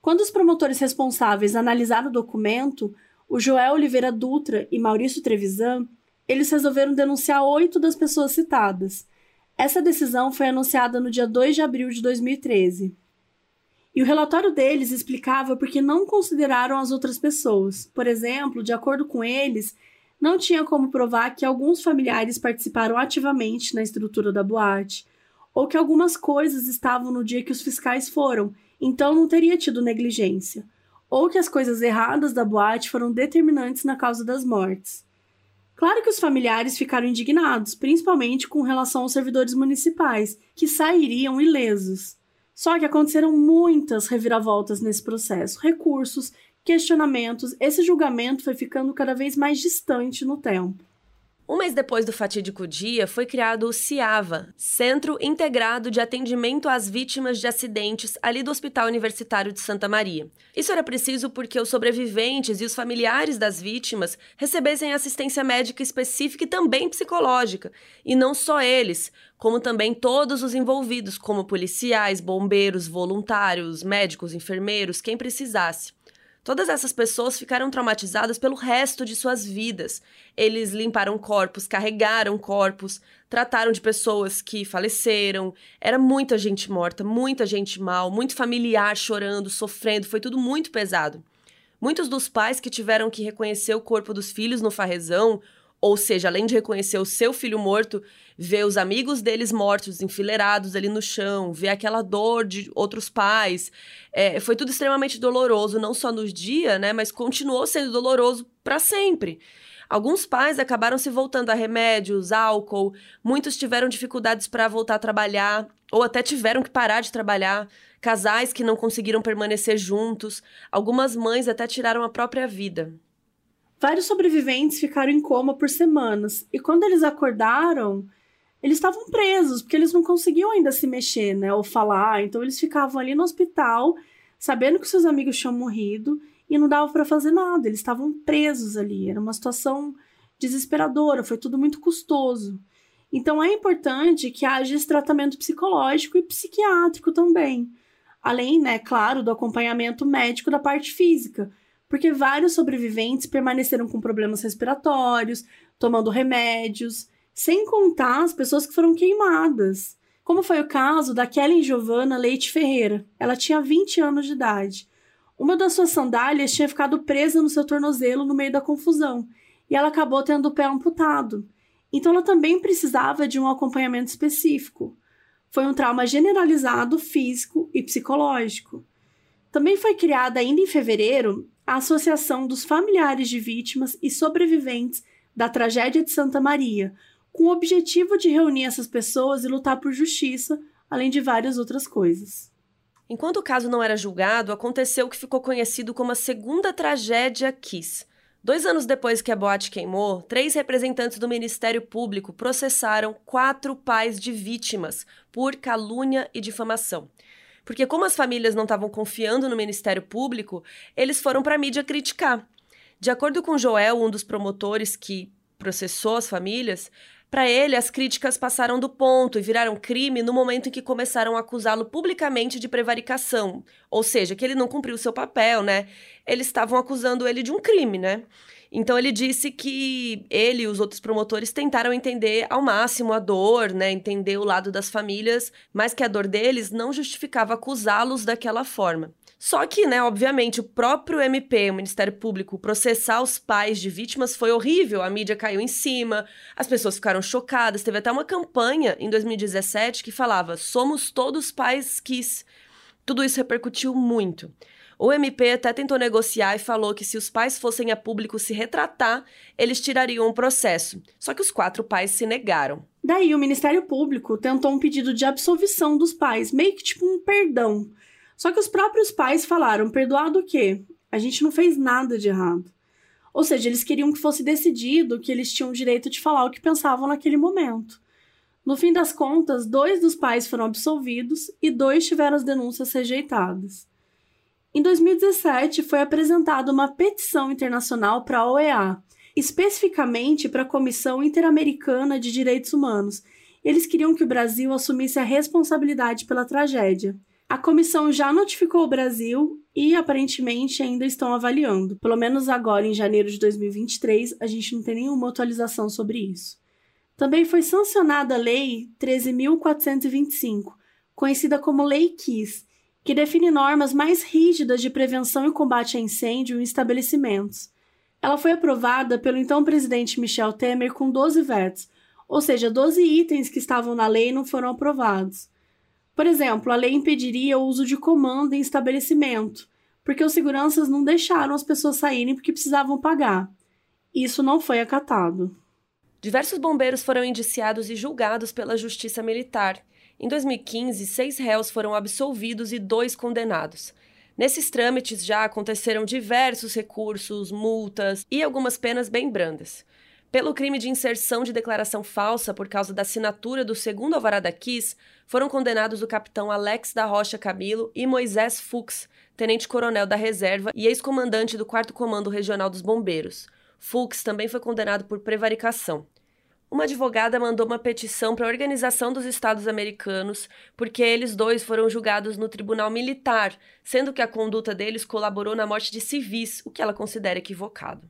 Quando os promotores responsáveis analisaram o documento, o Joel Oliveira Dutra e Maurício Trevisan, eles resolveram denunciar oito das pessoas citadas. Essa decisão foi anunciada no dia 2 de abril de 2013. E o relatório deles explicava por que não consideraram as outras pessoas. Por exemplo, de acordo com eles, não tinha como provar que alguns familiares participaram ativamente na estrutura da boate, ou que algumas coisas estavam no dia que os fiscais foram então não teria tido negligência, ou que as coisas erradas da boate foram determinantes na causa das mortes. Claro que os familiares ficaram indignados, principalmente com relação aos servidores municipais, que sairiam ilesos. Só que aconteceram muitas reviravoltas nesse processo, recursos, questionamentos, esse julgamento foi ficando cada vez mais distante no tempo. Um mês depois do fatídico dia, foi criado o CIAVA, Centro Integrado de Atendimento às Vítimas de Acidentes, ali do Hospital Universitário de Santa Maria. Isso era preciso porque os sobreviventes e os familiares das vítimas recebessem assistência médica específica e também psicológica. E não só eles, como também todos os envolvidos, como policiais, bombeiros, voluntários, médicos, enfermeiros, quem precisasse. Todas essas pessoas ficaram traumatizadas pelo resto de suas vidas. Eles limparam corpos, carregaram corpos, trataram de pessoas que faleceram. Era muita gente morta, muita gente mal, muito familiar chorando, sofrendo, foi tudo muito pesado. Muitos dos pais que tiveram que reconhecer o corpo dos filhos no farrezão ou seja, além de reconhecer o seu filho morto, ver os amigos deles mortos, enfileirados ali no chão, ver aquela dor de outros pais. É, foi tudo extremamente doloroso, não só no dia, né, mas continuou sendo doloroso para sempre. Alguns pais acabaram se voltando a remédios, álcool, muitos tiveram dificuldades para voltar a trabalhar, ou até tiveram que parar de trabalhar, casais que não conseguiram permanecer juntos, algumas mães até tiraram a própria vida. Vários sobreviventes ficaram em coma por semanas e quando eles acordaram, eles estavam presos, porque eles não conseguiam ainda se mexer, né, ou falar. Então eles ficavam ali no hospital, sabendo que seus amigos tinham morrido e não dava para fazer nada. Eles estavam presos ali. Era uma situação desesperadora, foi tudo muito custoso. Então é importante que haja esse tratamento psicológico e psiquiátrico também. Além, né, claro, do acompanhamento médico da parte física, porque vários sobreviventes permaneceram com problemas respiratórios, tomando remédios, sem contar as pessoas que foram queimadas. Como foi o caso da Kellen Giovanna Leite Ferreira. Ela tinha 20 anos de idade. Uma das suas sandálias tinha ficado presa no seu tornozelo no meio da confusão, e ela acabou tendo o pé amputado. Então ela também precisava de um acompanhamento específico. Foi um trauma generalizado físico e psicológico. Também foi criada ainda em fevereiro a Associação dos Familiares de Vítimas e Sobreviventes da Tragédia de Santa Maria, com o objetivo de reunir essas pessoas e lutar por justiça, além de várias outras coisas. Enquanto o caso não era julgado, aconteceu o que ficou conhecido como a segunda tragédia Kiss. Dois anos depois que a boate queimou, três representantes do Ministério Público processaram quatro pais de vítimas por calúnia e difamação. Porque como as famílias não estavam confiando no Ministério Público, eles foram para a mídia criticar. De acordo com Joel, um dos promotores que processou as famílias, para ele as críticas passaram do ponto e viraram crime no momento em que começaram a acusá-lo publicamente de prevaricação, ou seja, que ele não cumpriu seu papel, né? Eles estavam acusando ele de um crime, né? Então ele disse que ele e os outros promotores tentaram entender ao máximo a dor, né, entender o lado das famílias, mas que a dor deles não justificava acusá-los daquela forma. Só que, né, obviamente, o próprio MP, o Ministério Público, processar os pais de vítimas foi horrível. A mídia caiu em cima, as pessoas ficaram chocadas. Teve até uma campanha em 2017 que falava: Somos todos pais quis. Tudo isso repercutiu muito. O MP até tentou negociar e falou que se os pais fossem a público se retratar, eles tirariam um processo. Só que os quatro pais se negaram. Daí o Ministério Público tentou um pedido de absolvição dos pais, meio que tipo um perdão. Só que os próprios pais falaram: perdoado o quê? A gente não fez nada de errado. Ou seja, eles queriam que fosse decidido que eles tinham o direito de falar o que pensavam naquele momento. No fim das contas, dois dos pais foram absolvidos e dois tiveram as denúncias rejeitadas. Em 2017, foi apresentada uma petição internacional para a OEA, especificamente para a Comissão Interamericana de Direitos Humanos. Eles queriam que o Brasil assumisse a responsabilidade pela tragédia. A comissão já notificou o Brasil e aparentemente ainda estão avaliando. Pelo menos agora, em janeiro de 2023, a gente não tem nenhuma atualização sobre isso. Também foi sancionada a Lei 13.425, conhecida como Lei Kiss, que define normas mais rígidas de prevenção e combate a incêndio em estabelecimentos. Ela foi aprovada pelo então presidente Michel Temer com 12 vetos, ou seja, 12 itens que estavam na lei não foram aprovados. Por exemplo, a lei impediria o uso de comando em estabelecimento, porque os seguranças não deixaram as pessoas saírem porque precisavam pagar. Isso não foi acatado. Diversos bombeiros foram indiciados e julgados pela Justiça Militar, em 2015, seis réus foram absolvidos e dois condenados. Nesses trâmites já aconteceram diversos recursos, multas e algumas penas bem brandas. Pelo crime de inserção de declaração falsa por causa da assinatura do segundo alvará Kiss, foram condenados o capitão Alex da Rocha Camilo e Moisés Fux, tenente-coronel da reserva e ex-comandante do 4 Comando Regional dos Bombeiros. Fux também foi condenado por prevaricação. Uma advogada mandou uma petição para a Organização dos Estados Americanos, porque eles dois foram julgados no tribunal militar, sendo que a conduta deles colaborou na morte de civis, o que ela considera equivocado.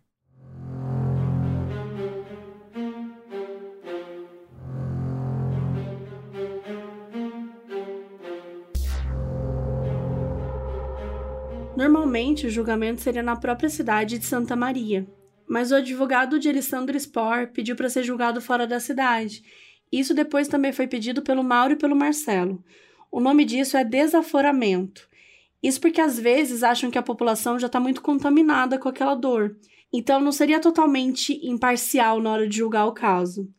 Normalmente, o julgamento seria na própria cidade de Santa Maria, mas o advogado de Alessandro Spor pediu para ser julgado fora da cidade. Isso depois também foi pedido pelo Mauro e pelo Marcelo. O nome disso é desaforamento. Isso porque às vezes acham que a população já está muito contaminada com aquela dor, então não seria totalmente imparcial na hora de julgar o caso.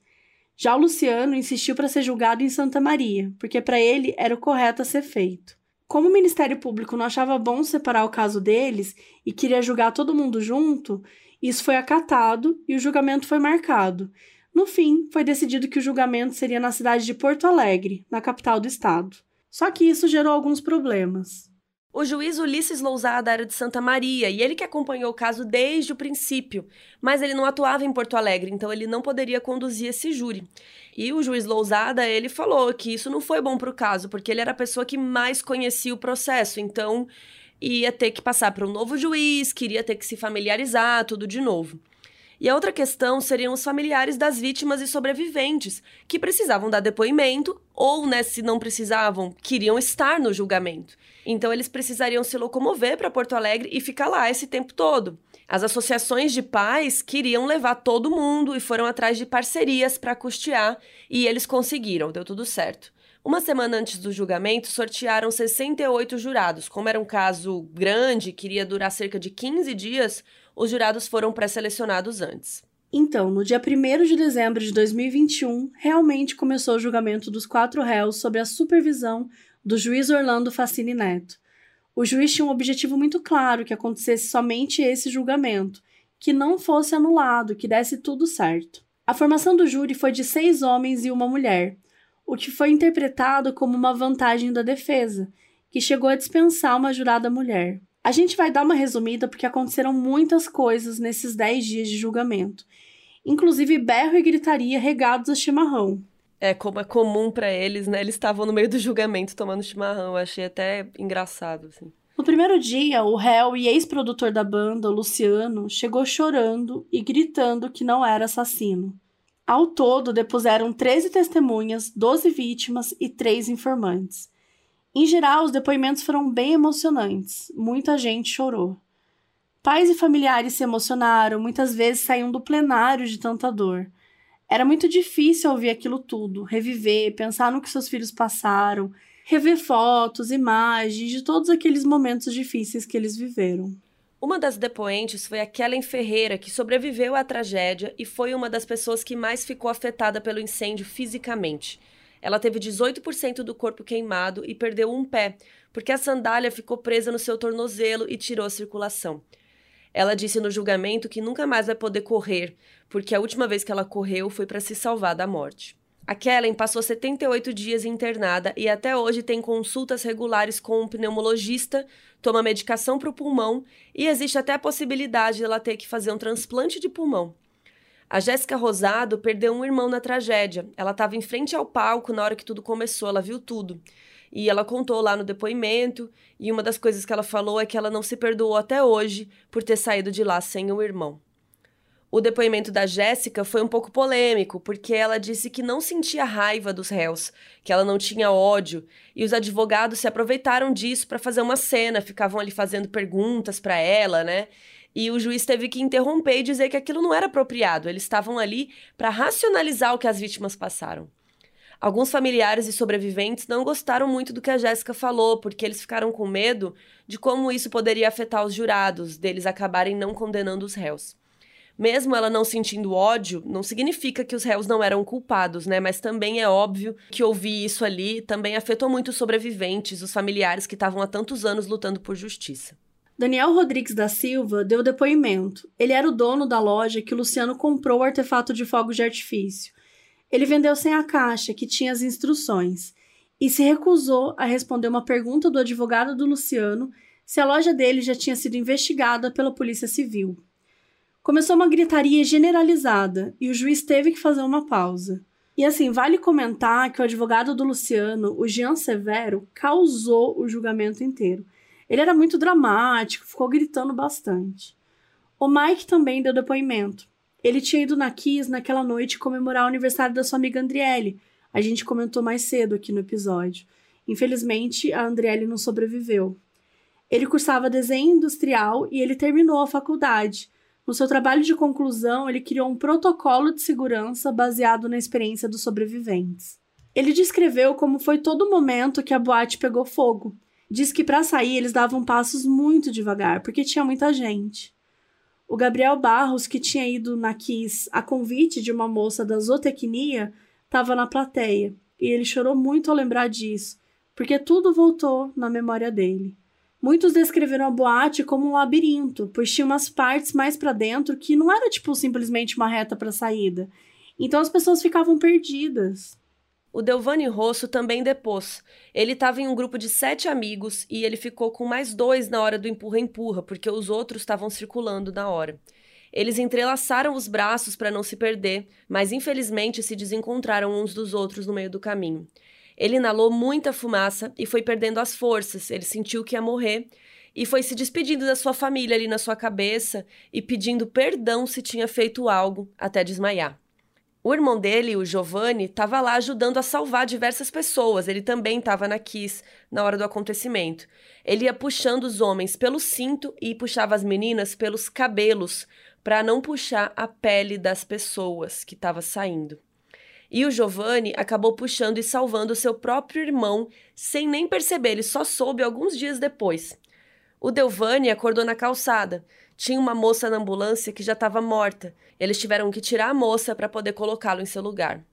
Já o Luciano insistiu para ser julgado em Santa Maria, porque para ele era o correto a ser feito. Como o Ministério Público não achava bom separar o caso deles e queria julgar todo mundo junto, isso foi acatado e o julgamento foi marcado. No fim, foi decidido que o julgamento seria na cidade de Porto Alegre, na capital do estado. Só que isso gerou alguns problemas. O juiz Ulisses Lousada era de Santa Maria e ele que acompanhou o caso desde o princípio, mas ele não atuava em Porto Alegre, então ele não poderia conduzir esse júri. E o juiz Lousada, ele falou que isso não foi bom para o caso, porque ele era a pessoa que mais conhecia o processo, então ia ter que passar para um novo juiz, queria ter que se familiarizar, tudo de novo. E a outra questão seriam os familiares das vítimas e sobreviventes, que precisavam dar depoimento, ou, né, se não precisavam, queriam estar no julgamento. Então, eles precisariam se locomover para Porto Alegre e ficar lá esse tempo todo. As associações de pais queriam levar todo mundo e foram atrás de parcerias para custear, e eles conseguiram, deu tudo certo. Uma semana antes do julgamento, sortearam 68 jurados. Como era um caso grande, que iria durar cerca de 15 dias, os jurados foram pré-selecionados antes. Então, no dia 1 de dezembro de 2021, realmente começou o julgamento dos quatro réus sob a supervisão do juiz Orlando Facini Neto. O juiz tinha um objetivo muito claro que acontecesse somente esse julgamento, que não fosse anulado, que desse tudo certo. A formação do júri foi de seis homens e uma mulher, o que foi interpretado como uma vantagem da defesa, que chegou a dispensar uma jurada mulher. A gente vai dar uma resumida porque aconteceram muitas coisas nesses 10 dias de julgamento, inclusive berro e gritaria regados a chimarrão. É, como é comum para eles, né? Eles estavam no meio do julgamento tomando chimarrão. Eu achei até engraçado, assim. No primeiro dia, o réu e ex-produtor da banda, Luciano, chegou chorando e gritando que não era assassino. Ao todo, depuseram 13 testemunhas, 12 vítimas e 3 informantes. Em geral, os depoimentos foram bem emocionantes. Muita gente chorou. Pais e familiares se emocionaram, muitas vezes saíam do plenário de tanta dor. Era muito difícil ouvir aquilo tudo, reviver, pensar no que seus filhos passaram, rever fotos, imagens de todos aqueles momentos difíceis que eles viveram. Uma das depoentes foi a Kellen Ferreira, que sobreviveu à tragédia e foi uma das pessoas que mais ficou afetada pelo incêndio fisicamente. Ela teve 18% do corpo queimado e perdeu um pé, porque a sandália ficou presa no seu tornozelo e tirou circulação. Ela disse no julgamento que nunca mais vai poder correr, porque a última vez que ela correu foi para se salvar da morte. A Kellen passou 78 dias internada e até hoje tem consultas regulares com um pneumologista, toma medicação para o pulmão e existe até a possibilidade de ela ter que fazer um transplante de pulmão. A Jéssica Rosado perdeu um irmão na tragédia. Ela estava em frente ao palco na hora que tudo começou, ela viu tudo. E ela contou lá no depoimento, e uma das coisas que ela falou é que ela não se perdoou até hoje por ter saído de lá sem o irmão. O depoimento da Jéssica foi um pouco polêmico, porque ela disse que não sentia raiva dos réus, que ela não tinha ódio, e os advogados se aproveitaram disso para fazer uma cena, ficavam ali fazendo perguntas para ela, né? E o juiz teve que interromper e dizer que aquilo não era apropriado, eles estavam ali para racionalizar o que as vítimas passaram. Alguns familiares e sobreviventes não gostaram muito do que a Jéssica falou, porque eles ficaram com medo de como isso poderia afetar os jurados, deles acabarem não condenando os réus. Mesmo ela não sentindo ódio, não significa que os réus não eram culpados, né? Mas também é óbvio que ouvir isso ali também afetou muito os sobreviventes, os familiares que estavam há tantos anos lutando por justiça. Daniel Rodrigues da Silva deu depoimento. Ele era o dono da loja que Luciano comprou o artefato de fogos de artifício. Ele vendeu sem a caixa, que tinha as instruções, e se recusou a responder uma pergunta do advogado do Luciano se a loja dele já tinha sido investigada pela Polícia Civil. Começou uma gritaria generalizada e o juiz teve que fazer uma pausa. E assim, vale comentar que o advogado do Luciano, o Jean Severo, causou o julgamento inteiro. Ele era muito dramático, ficou gritando bastante. O Mike também deu depoimento. Ele tinha ido na Kiss naquela noite comemorar o aniversário da sua amiga Andriele. A gente comentou mais cedo aqui no episódio. Infelizmente, a Andriele não sobreviveu. Ele cursava desenho industrial e ele terminou a faculdade. No seu trabalho de conclusão, ele criou um protocolo de segurança baseado na experiência dos sobreviventes. Ele descreveu como foi todo o momento que a boate pegou fogo. Diz que para sair eles davam passos muito devagar, porque tinha muita gente. O Gabriel Barros, que tinha ido na Kiss a convite de uma moça da zootecnia, estava na plateia, e ele chorou muito ao lembrar disso, porque tudo voltou na memória dele. Muitos descreveram a boate como um labirinto, pois tinha umas partes mais para dentro que não era tipo simplesmente uma reta para saída. Então as pessoas ficavam perdidas. O Delvani Rosso também depôs. Ele estava em um grupo de sete amigos e ele ficou com mais dois na hora do empurra-empurra, porque os outros estavam circulando na hora. Eles entrelaçaram os braços para não se perder, mas infelizmente se desencontraram uns dos outros no meio do caminho. Ele inalou muita fumaça e foi perdendo as forças. Ele sentiu que ia morrer e foi se despedindo da sua família ali na sua cabeça e pedindo perdão se tinha feito algo até desmaiar. O irmão dele, o Giovanni, estava lá ajudando a salvar diversas pessoas. Ele também estava na Kiss na hora do acontecimento. Ele ia puxando os homens pelo cinto e puxava as meninas pelos cabelos para não puxar a pele das pessoas que estava saindo. E o Giovanni acabou puxando e salvando seu próprio irmão sem nem perceber, ele só soube alguns dias depois. O Delvani acordou na calçada. Tinha uma moça na ambulância que já estava morta. Eles tiveram que tirar a moça para poder colocá-lo em seu lugar.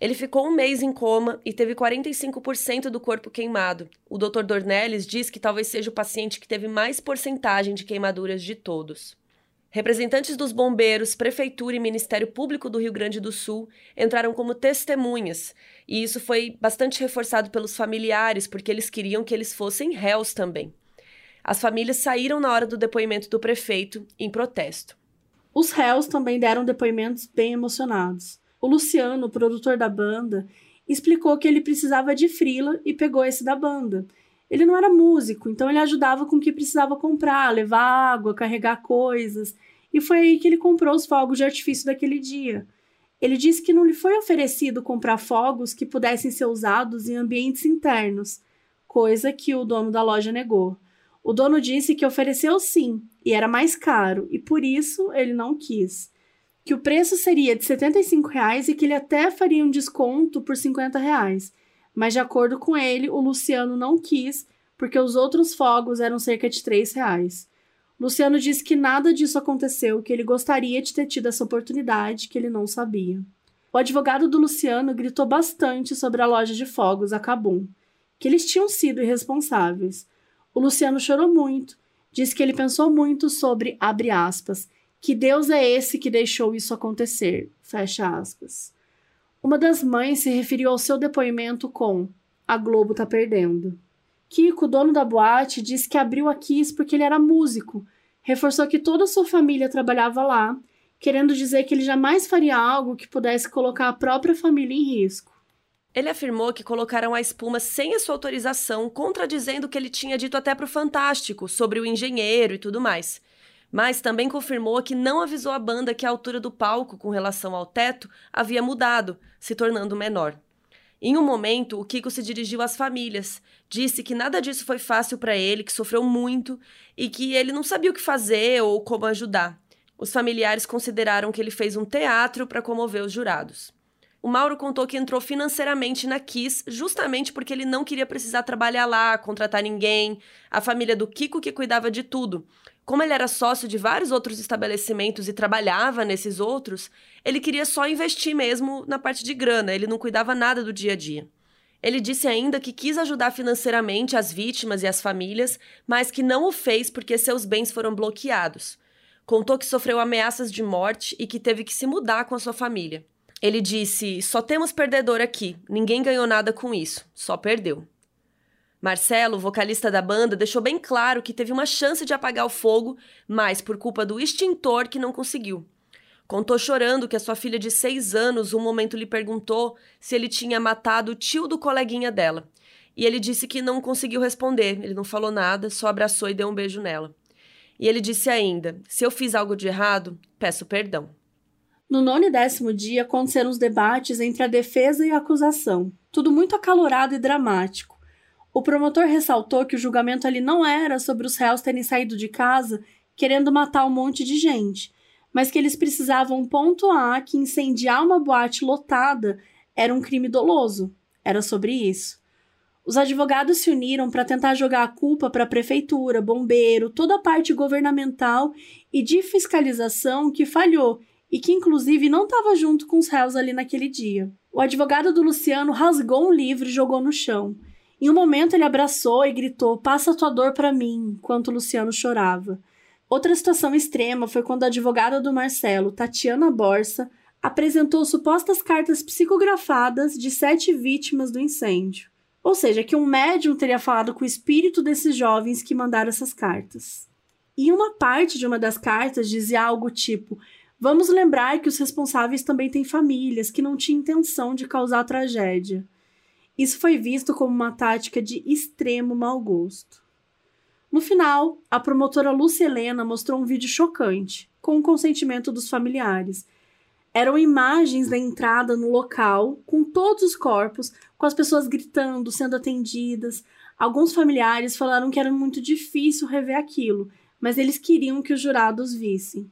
Ele ficou um mês em coma e teve 45% do corpo queimado. O Dr. Dornelles diz que talvez seja o paciente que teve mais porcentagem de queimaduras de todos. Representantes dos bombeiros, prefeitura e Ministério Público do Rio Grande do Sul entraram como testemunhas, e isso foi bastante reforçado pelos familiares, porque eles queriam que eles fossem réus também. As famílias saíram na hora do depoimento do prefeito em protesto. Os réus também deram depoimentos bem emocionados. O Luciano, produtor da banda, explicou que ele precisava de frila e pegou esse da banda. Ele não era músico, então ele ajudava com o que precisava comprar, levar água, carregar coisas. E foi aí que ele comprou os fogos de artifício daquele dia. Ele disse que não lhe foi oferecido comprar fogos que pudessem ser usados em ambientes internos, coisa que o dono da loja negou. O dono disse que ofereceu sim, e era mais caro, e por isso ele não quis. Que o preço seria de 75 reais e que ele até faria um desconto por 50 reais mas de acordo com ele, o Luciano não quis, porque os outros fogos eram cerca de três reais. Luciano disse que nada disso aconteceu, que ele gostaria de ter tido essa oportunidade, que ele não sabia. O advogado do Luciano gritou bastante sobre a loja de fogos, a que eles tinham sido irresponsáveis. O Luciano chorou muito, disse que ele pensou muito sobre, abre aspas, que Deus é esse que deixou isso acontecer, fecha aspas. Uma das mães se referiu ao seu depoimento com: A Globo tá perdendo. Kiko, dono da boate, disse que abriu a Kiss porque ele era músico. Reforçou que toda a sua família trabalhava lá, querendo dizer que ele jamais faria algo que pudesse colocar a própria família em risco. Ele afirmou que colocaram a espuma sem a sua autorização, contradizendo o que ele tinha dito até para o Fantástico sobre o engenheiro e tudo mais mas também confirmou que não avisou a banda que a altura do palco com relação ao teto havia mudado, se tornando menor. Em um momento, o Kiko se dirigiu às famílias, disse que nada disso foi fácil para ele, que sofreu muito e que ele não sabia o que fazer ou como ajudar. Os familiares consideraram que ele fez um teatro para comover os jurados. O Mauro contou que entrou financeiramente na Kiss justamente porque ele não queria precisar trabalhar lá, contratar ninguém, a família do Kiko que cuidava de tudo, como ele era sócio de vários outros estabelecimentos e trabalhava nesses outros, ele queria só investir mesmo na parte de grana, ele não cuidava nada do dia a dia. Ele disse ainda que quis ajudar financeiramente as vítimas e as famílias, mas que não o fez porque seus bens foram bloqueados. Contou que sofreu ameaças de morte e que teve que se mudar com a sua família. Ele disse: Só temos perdedor aqui, ninguém ganhou nada com isso, só perdeu. Marcelo, vocalista da banda, deixou bem claro que teve uma chance de apagar o fogo, mas por culpa do extintor que não conseguiu. Contou chorando que a sua filha de seis anos um momento lhe perguntou se ele tinha matado o tio do coleguinha dela. E ele disse que não conseguiu responder, ele não falou nada, só abraçou e deu um beijo nela. E ele disse ainda: Se eu fiz algo de errado, peço perdão. No nono e décimo dia aconteceram os debates entre a defesa e a acusação, tudo muito acalorado e dramático. O promotor ressaltou que o julgamento ali não era sobre os réus terem saído de casa querendo matar um monte de gente, mas que eles precisavam pontuar que incendiar uma boate lotada era um crime doloso. Era sobre isso. Os advogados se uniram para tentar jogar a culpa para a prefeitura, bombeiro, toda a parte governamental e de fiscalização que falhou e que inclusive não estava junto com os réus ali naquele dia. O advogado do Luciano rasgou um livro e jogou no chão. Em um momento ele abraçou e gritou: "Passa tua dor para mim", enquanto Luciano chorava. Outra situação extrema foi quando a advogada do Marcelo, Tatiana Borsa, apresentou supostas cartas psicografadas de sete vítimas do incêndio. Ou seja, que um médium teria falado com o espírito desses jovens que mandaram essas cartas. E uma parte de uma das cartas dizia algo tipo: Vamos lembrar que os responsáveis também têm famílias, que não tinham intenção de causar tragédia. Isso foi visto como uma tática de extremo mau gosto. No final, a promotora Lúcia Helena mostrou um vídeo chocante, com o consentimento dos familiares. Eram imagens da entrada no local, com todos os corpos, com as pessoas gritando, sendo atendidas. Alguns familiares falaram que era muito difícil rever aquilo, mas eles queriam que os jurados vissem.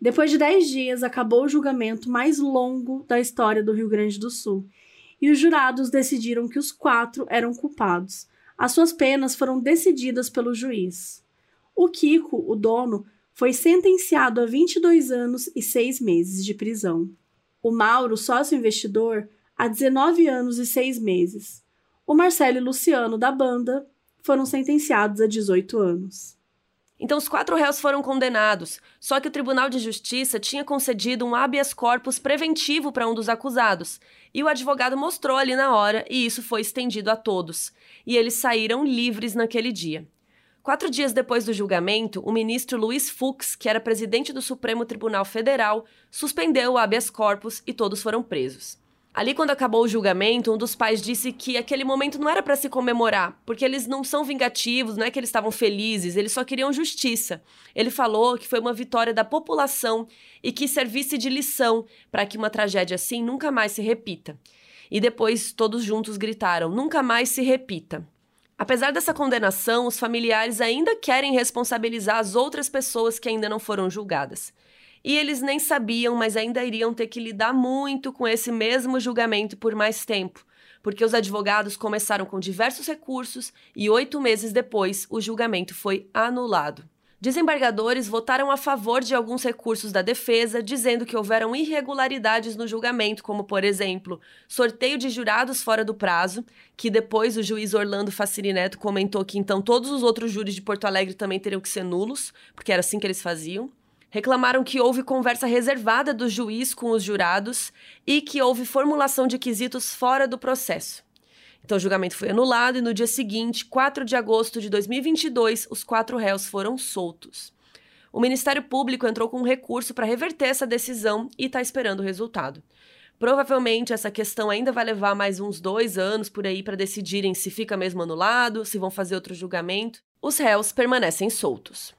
Depois de dez dias, acabou o julgamento mais longo da história do Rio Grande do Sul, e os jurados decidiram que os quatro eram culpados as suas penas foram decididas pelo juiz. O Kiko, o dono, foi sentenciado a 22 anos e 6 meses de prisão. O Mauro, sócio investidor, a 19 anos e 6 meses. O Marcelo e Luciano, da banda, foram sentenciados a 18 anos. Então, os quatro réus foram condenados, só que o Tribunal de Justiça tinha concedido um habeas corpus preventivo para um dos acusados, e o advogado mostrou ali na hora, e isso foi estendido a todos. E eles saíram livres naquele dia. Quatro dias depois do julgamento, o ministro Luiz Fux, que era presidente do Supremo Tribunal Federal, suspendeu o habeas corpus e todos foram presos. Ali, quando acabou o julgamento, um dos pais disse que aquele momento não era para se comemorar, porque eles não são vingativos, não é que eles estavam felizes, eles só queriam justiça. Ele falou que foi uma vitória da população e que servisse de lição para que uma tragédia assim nunca mais se repita. E depois todos juntos gritaram: nunca mais se repita. Apesar dessa condenação, os familiares ainda querem responsabilizar as outras pessoas que ainda não foram julgadas. E eles nem sabiam, mas ainda iriam ter que lidar muito com esse mesmo julgamento por mais tempo, porque os advogados começaram com diversos recursos e oito meses depois o julgamento foi anulado. Desembargadores votaram a favor de alguns recursos da defesa, dizendo que houveram irregularidades no julgamento, como, por exemplo, sorteio de jurados fora do prazo, que depois o juiz Orlando Facini Neto comentou que então todos os outros júris de Porto Alegre também teriam que ser nulos, porque era assim que eles faziam reclamaram que houve conversa reservada do juiz com os jurados e que houve formulação de quesitos fora do processo. Então, o julgamento foi anulado e no dia seguinte, 4 de agosto de 2022, os quatro réus foram soltos. O Ministério Público entrou com um recurso para reverter essa decisão e está esperando o resultado. Provavelmente essa questão ainda vai levar mais uns dois anos por aí para decidirem se fica mesmo anulado, se vão fazer outro julgamento. Os réus permanecem soltos.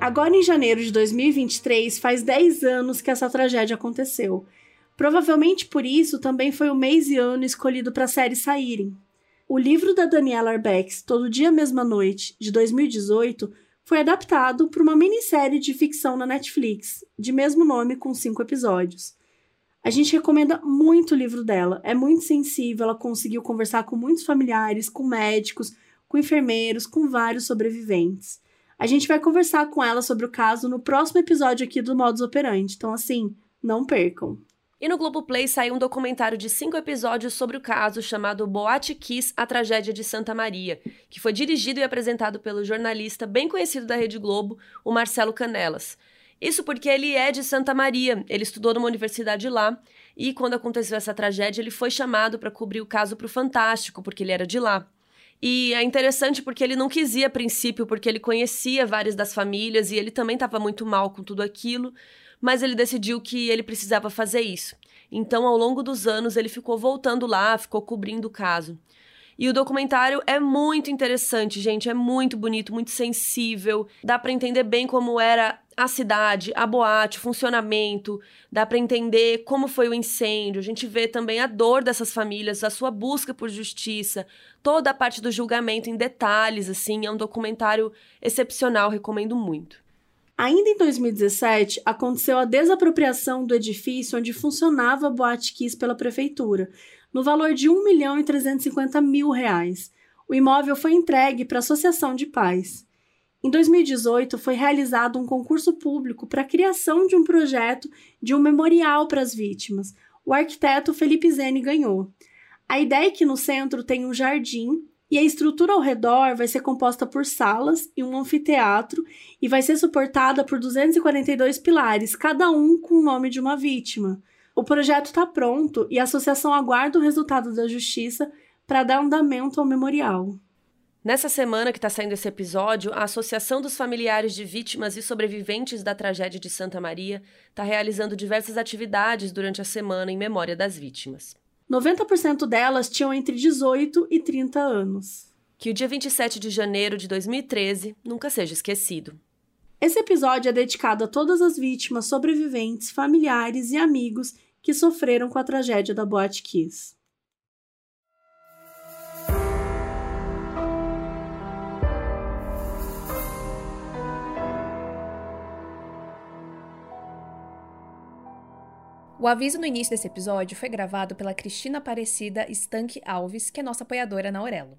Agora, em janeiro de 2023, faz 10 anos que essa tragédia aconteceu. Provavelmente por isso também foi o mês e ano escolhido para a série saírem. O livro da Daniela Arbex, Todo Dia Mesma Noite, de 2018, foi adaptado para uma minissérie de ficção na Netflix, de mesmo nome, com cinco episódios. A gente recomenda muito o livro dela, é muito sensível, ela conseguiu conversar com muitos familiares, com médicos, com enfermeiros, com vários sobreviventes. A gente vai conversar com ela sobre o caso no próximo episódio aqui do Modus Operandi. Então, assim, não percam. E no Globoplay saiu um documentário de cinco episódios sobre o caso chamado Boate Kiss, a tragédia de Santa Maria, que foi dirigido e apresentado pelo jornalista bem conhecido da Rede Globo, o Marcelo Canelas. Isso porque ele é de Santa Maria, ele estudou numa universidade lá, e quando aconteceu essa tragédia, ele foi chamado para cobrir o caso para o Fantástico, porque ele era de lá. E é interessante porque ele não quis ir a princípio, porque ele conhecia várias das famílias e ele também estava muito mal com tudo aquilo, mas ele decidiu que ele precisava fazer isso. Então, ao longo dos anos, ele ficou voltando lá, ficou cobrindo o caso. E o documentário é muito interessante, gente, é muito bonito, muito sensível. Dá para entender bem como era a cidade, a boate, o funcionamento, dá para entender como foi o incêndio. A gente vê também a dor dessas famílias, a sua busca por justiça, toda a parte do julgamento em detalhes, assim, é um documentário excepcional, recomendo muito. Ainda em 2017, aconteceu a desapropriação do edifício onde funcionava a Boate Kiss pela prefeitura, no valor de 1 milhão e 350 mil reais. O imóvel foi entregue para a Associação de Pais. Em 2018, foi realizado um concurso público para a criação de um projeto de um memorial para as vítimas. O arquiteto Felipe Zene ganhou. A ideia é que no centro tem um jardim e a estrutura ao redor vai ser composta por salas e um anfiteatro e vai ser suportada por 242 pilares, cada um com o nome de uma vítima. O projeto está pronto e a associação aguarda o resultado da justiça para dar andamento ao memorial. Nessa semana que está saindo esse episódio, a Associação dos Familiares de Vítimas e Sobreviventes da Tragédia de Santa Maria está realizando diversas atividades durante a semana em memória das vítimas. 90% delas tinham entre 18 e 30 anos. Que o dia 27 de janeiro de 2013 nunca seja esquecido. Esse episódio é dedicado a todas as vítimas, sobreviventes, familiares e amigos que sofreram com a tragédia da Boate Kiss. O aviso no início desse episódio foi gravado pela Cristina Aparecida Stanque Alves, que é nossa apoiadora na Aurelo.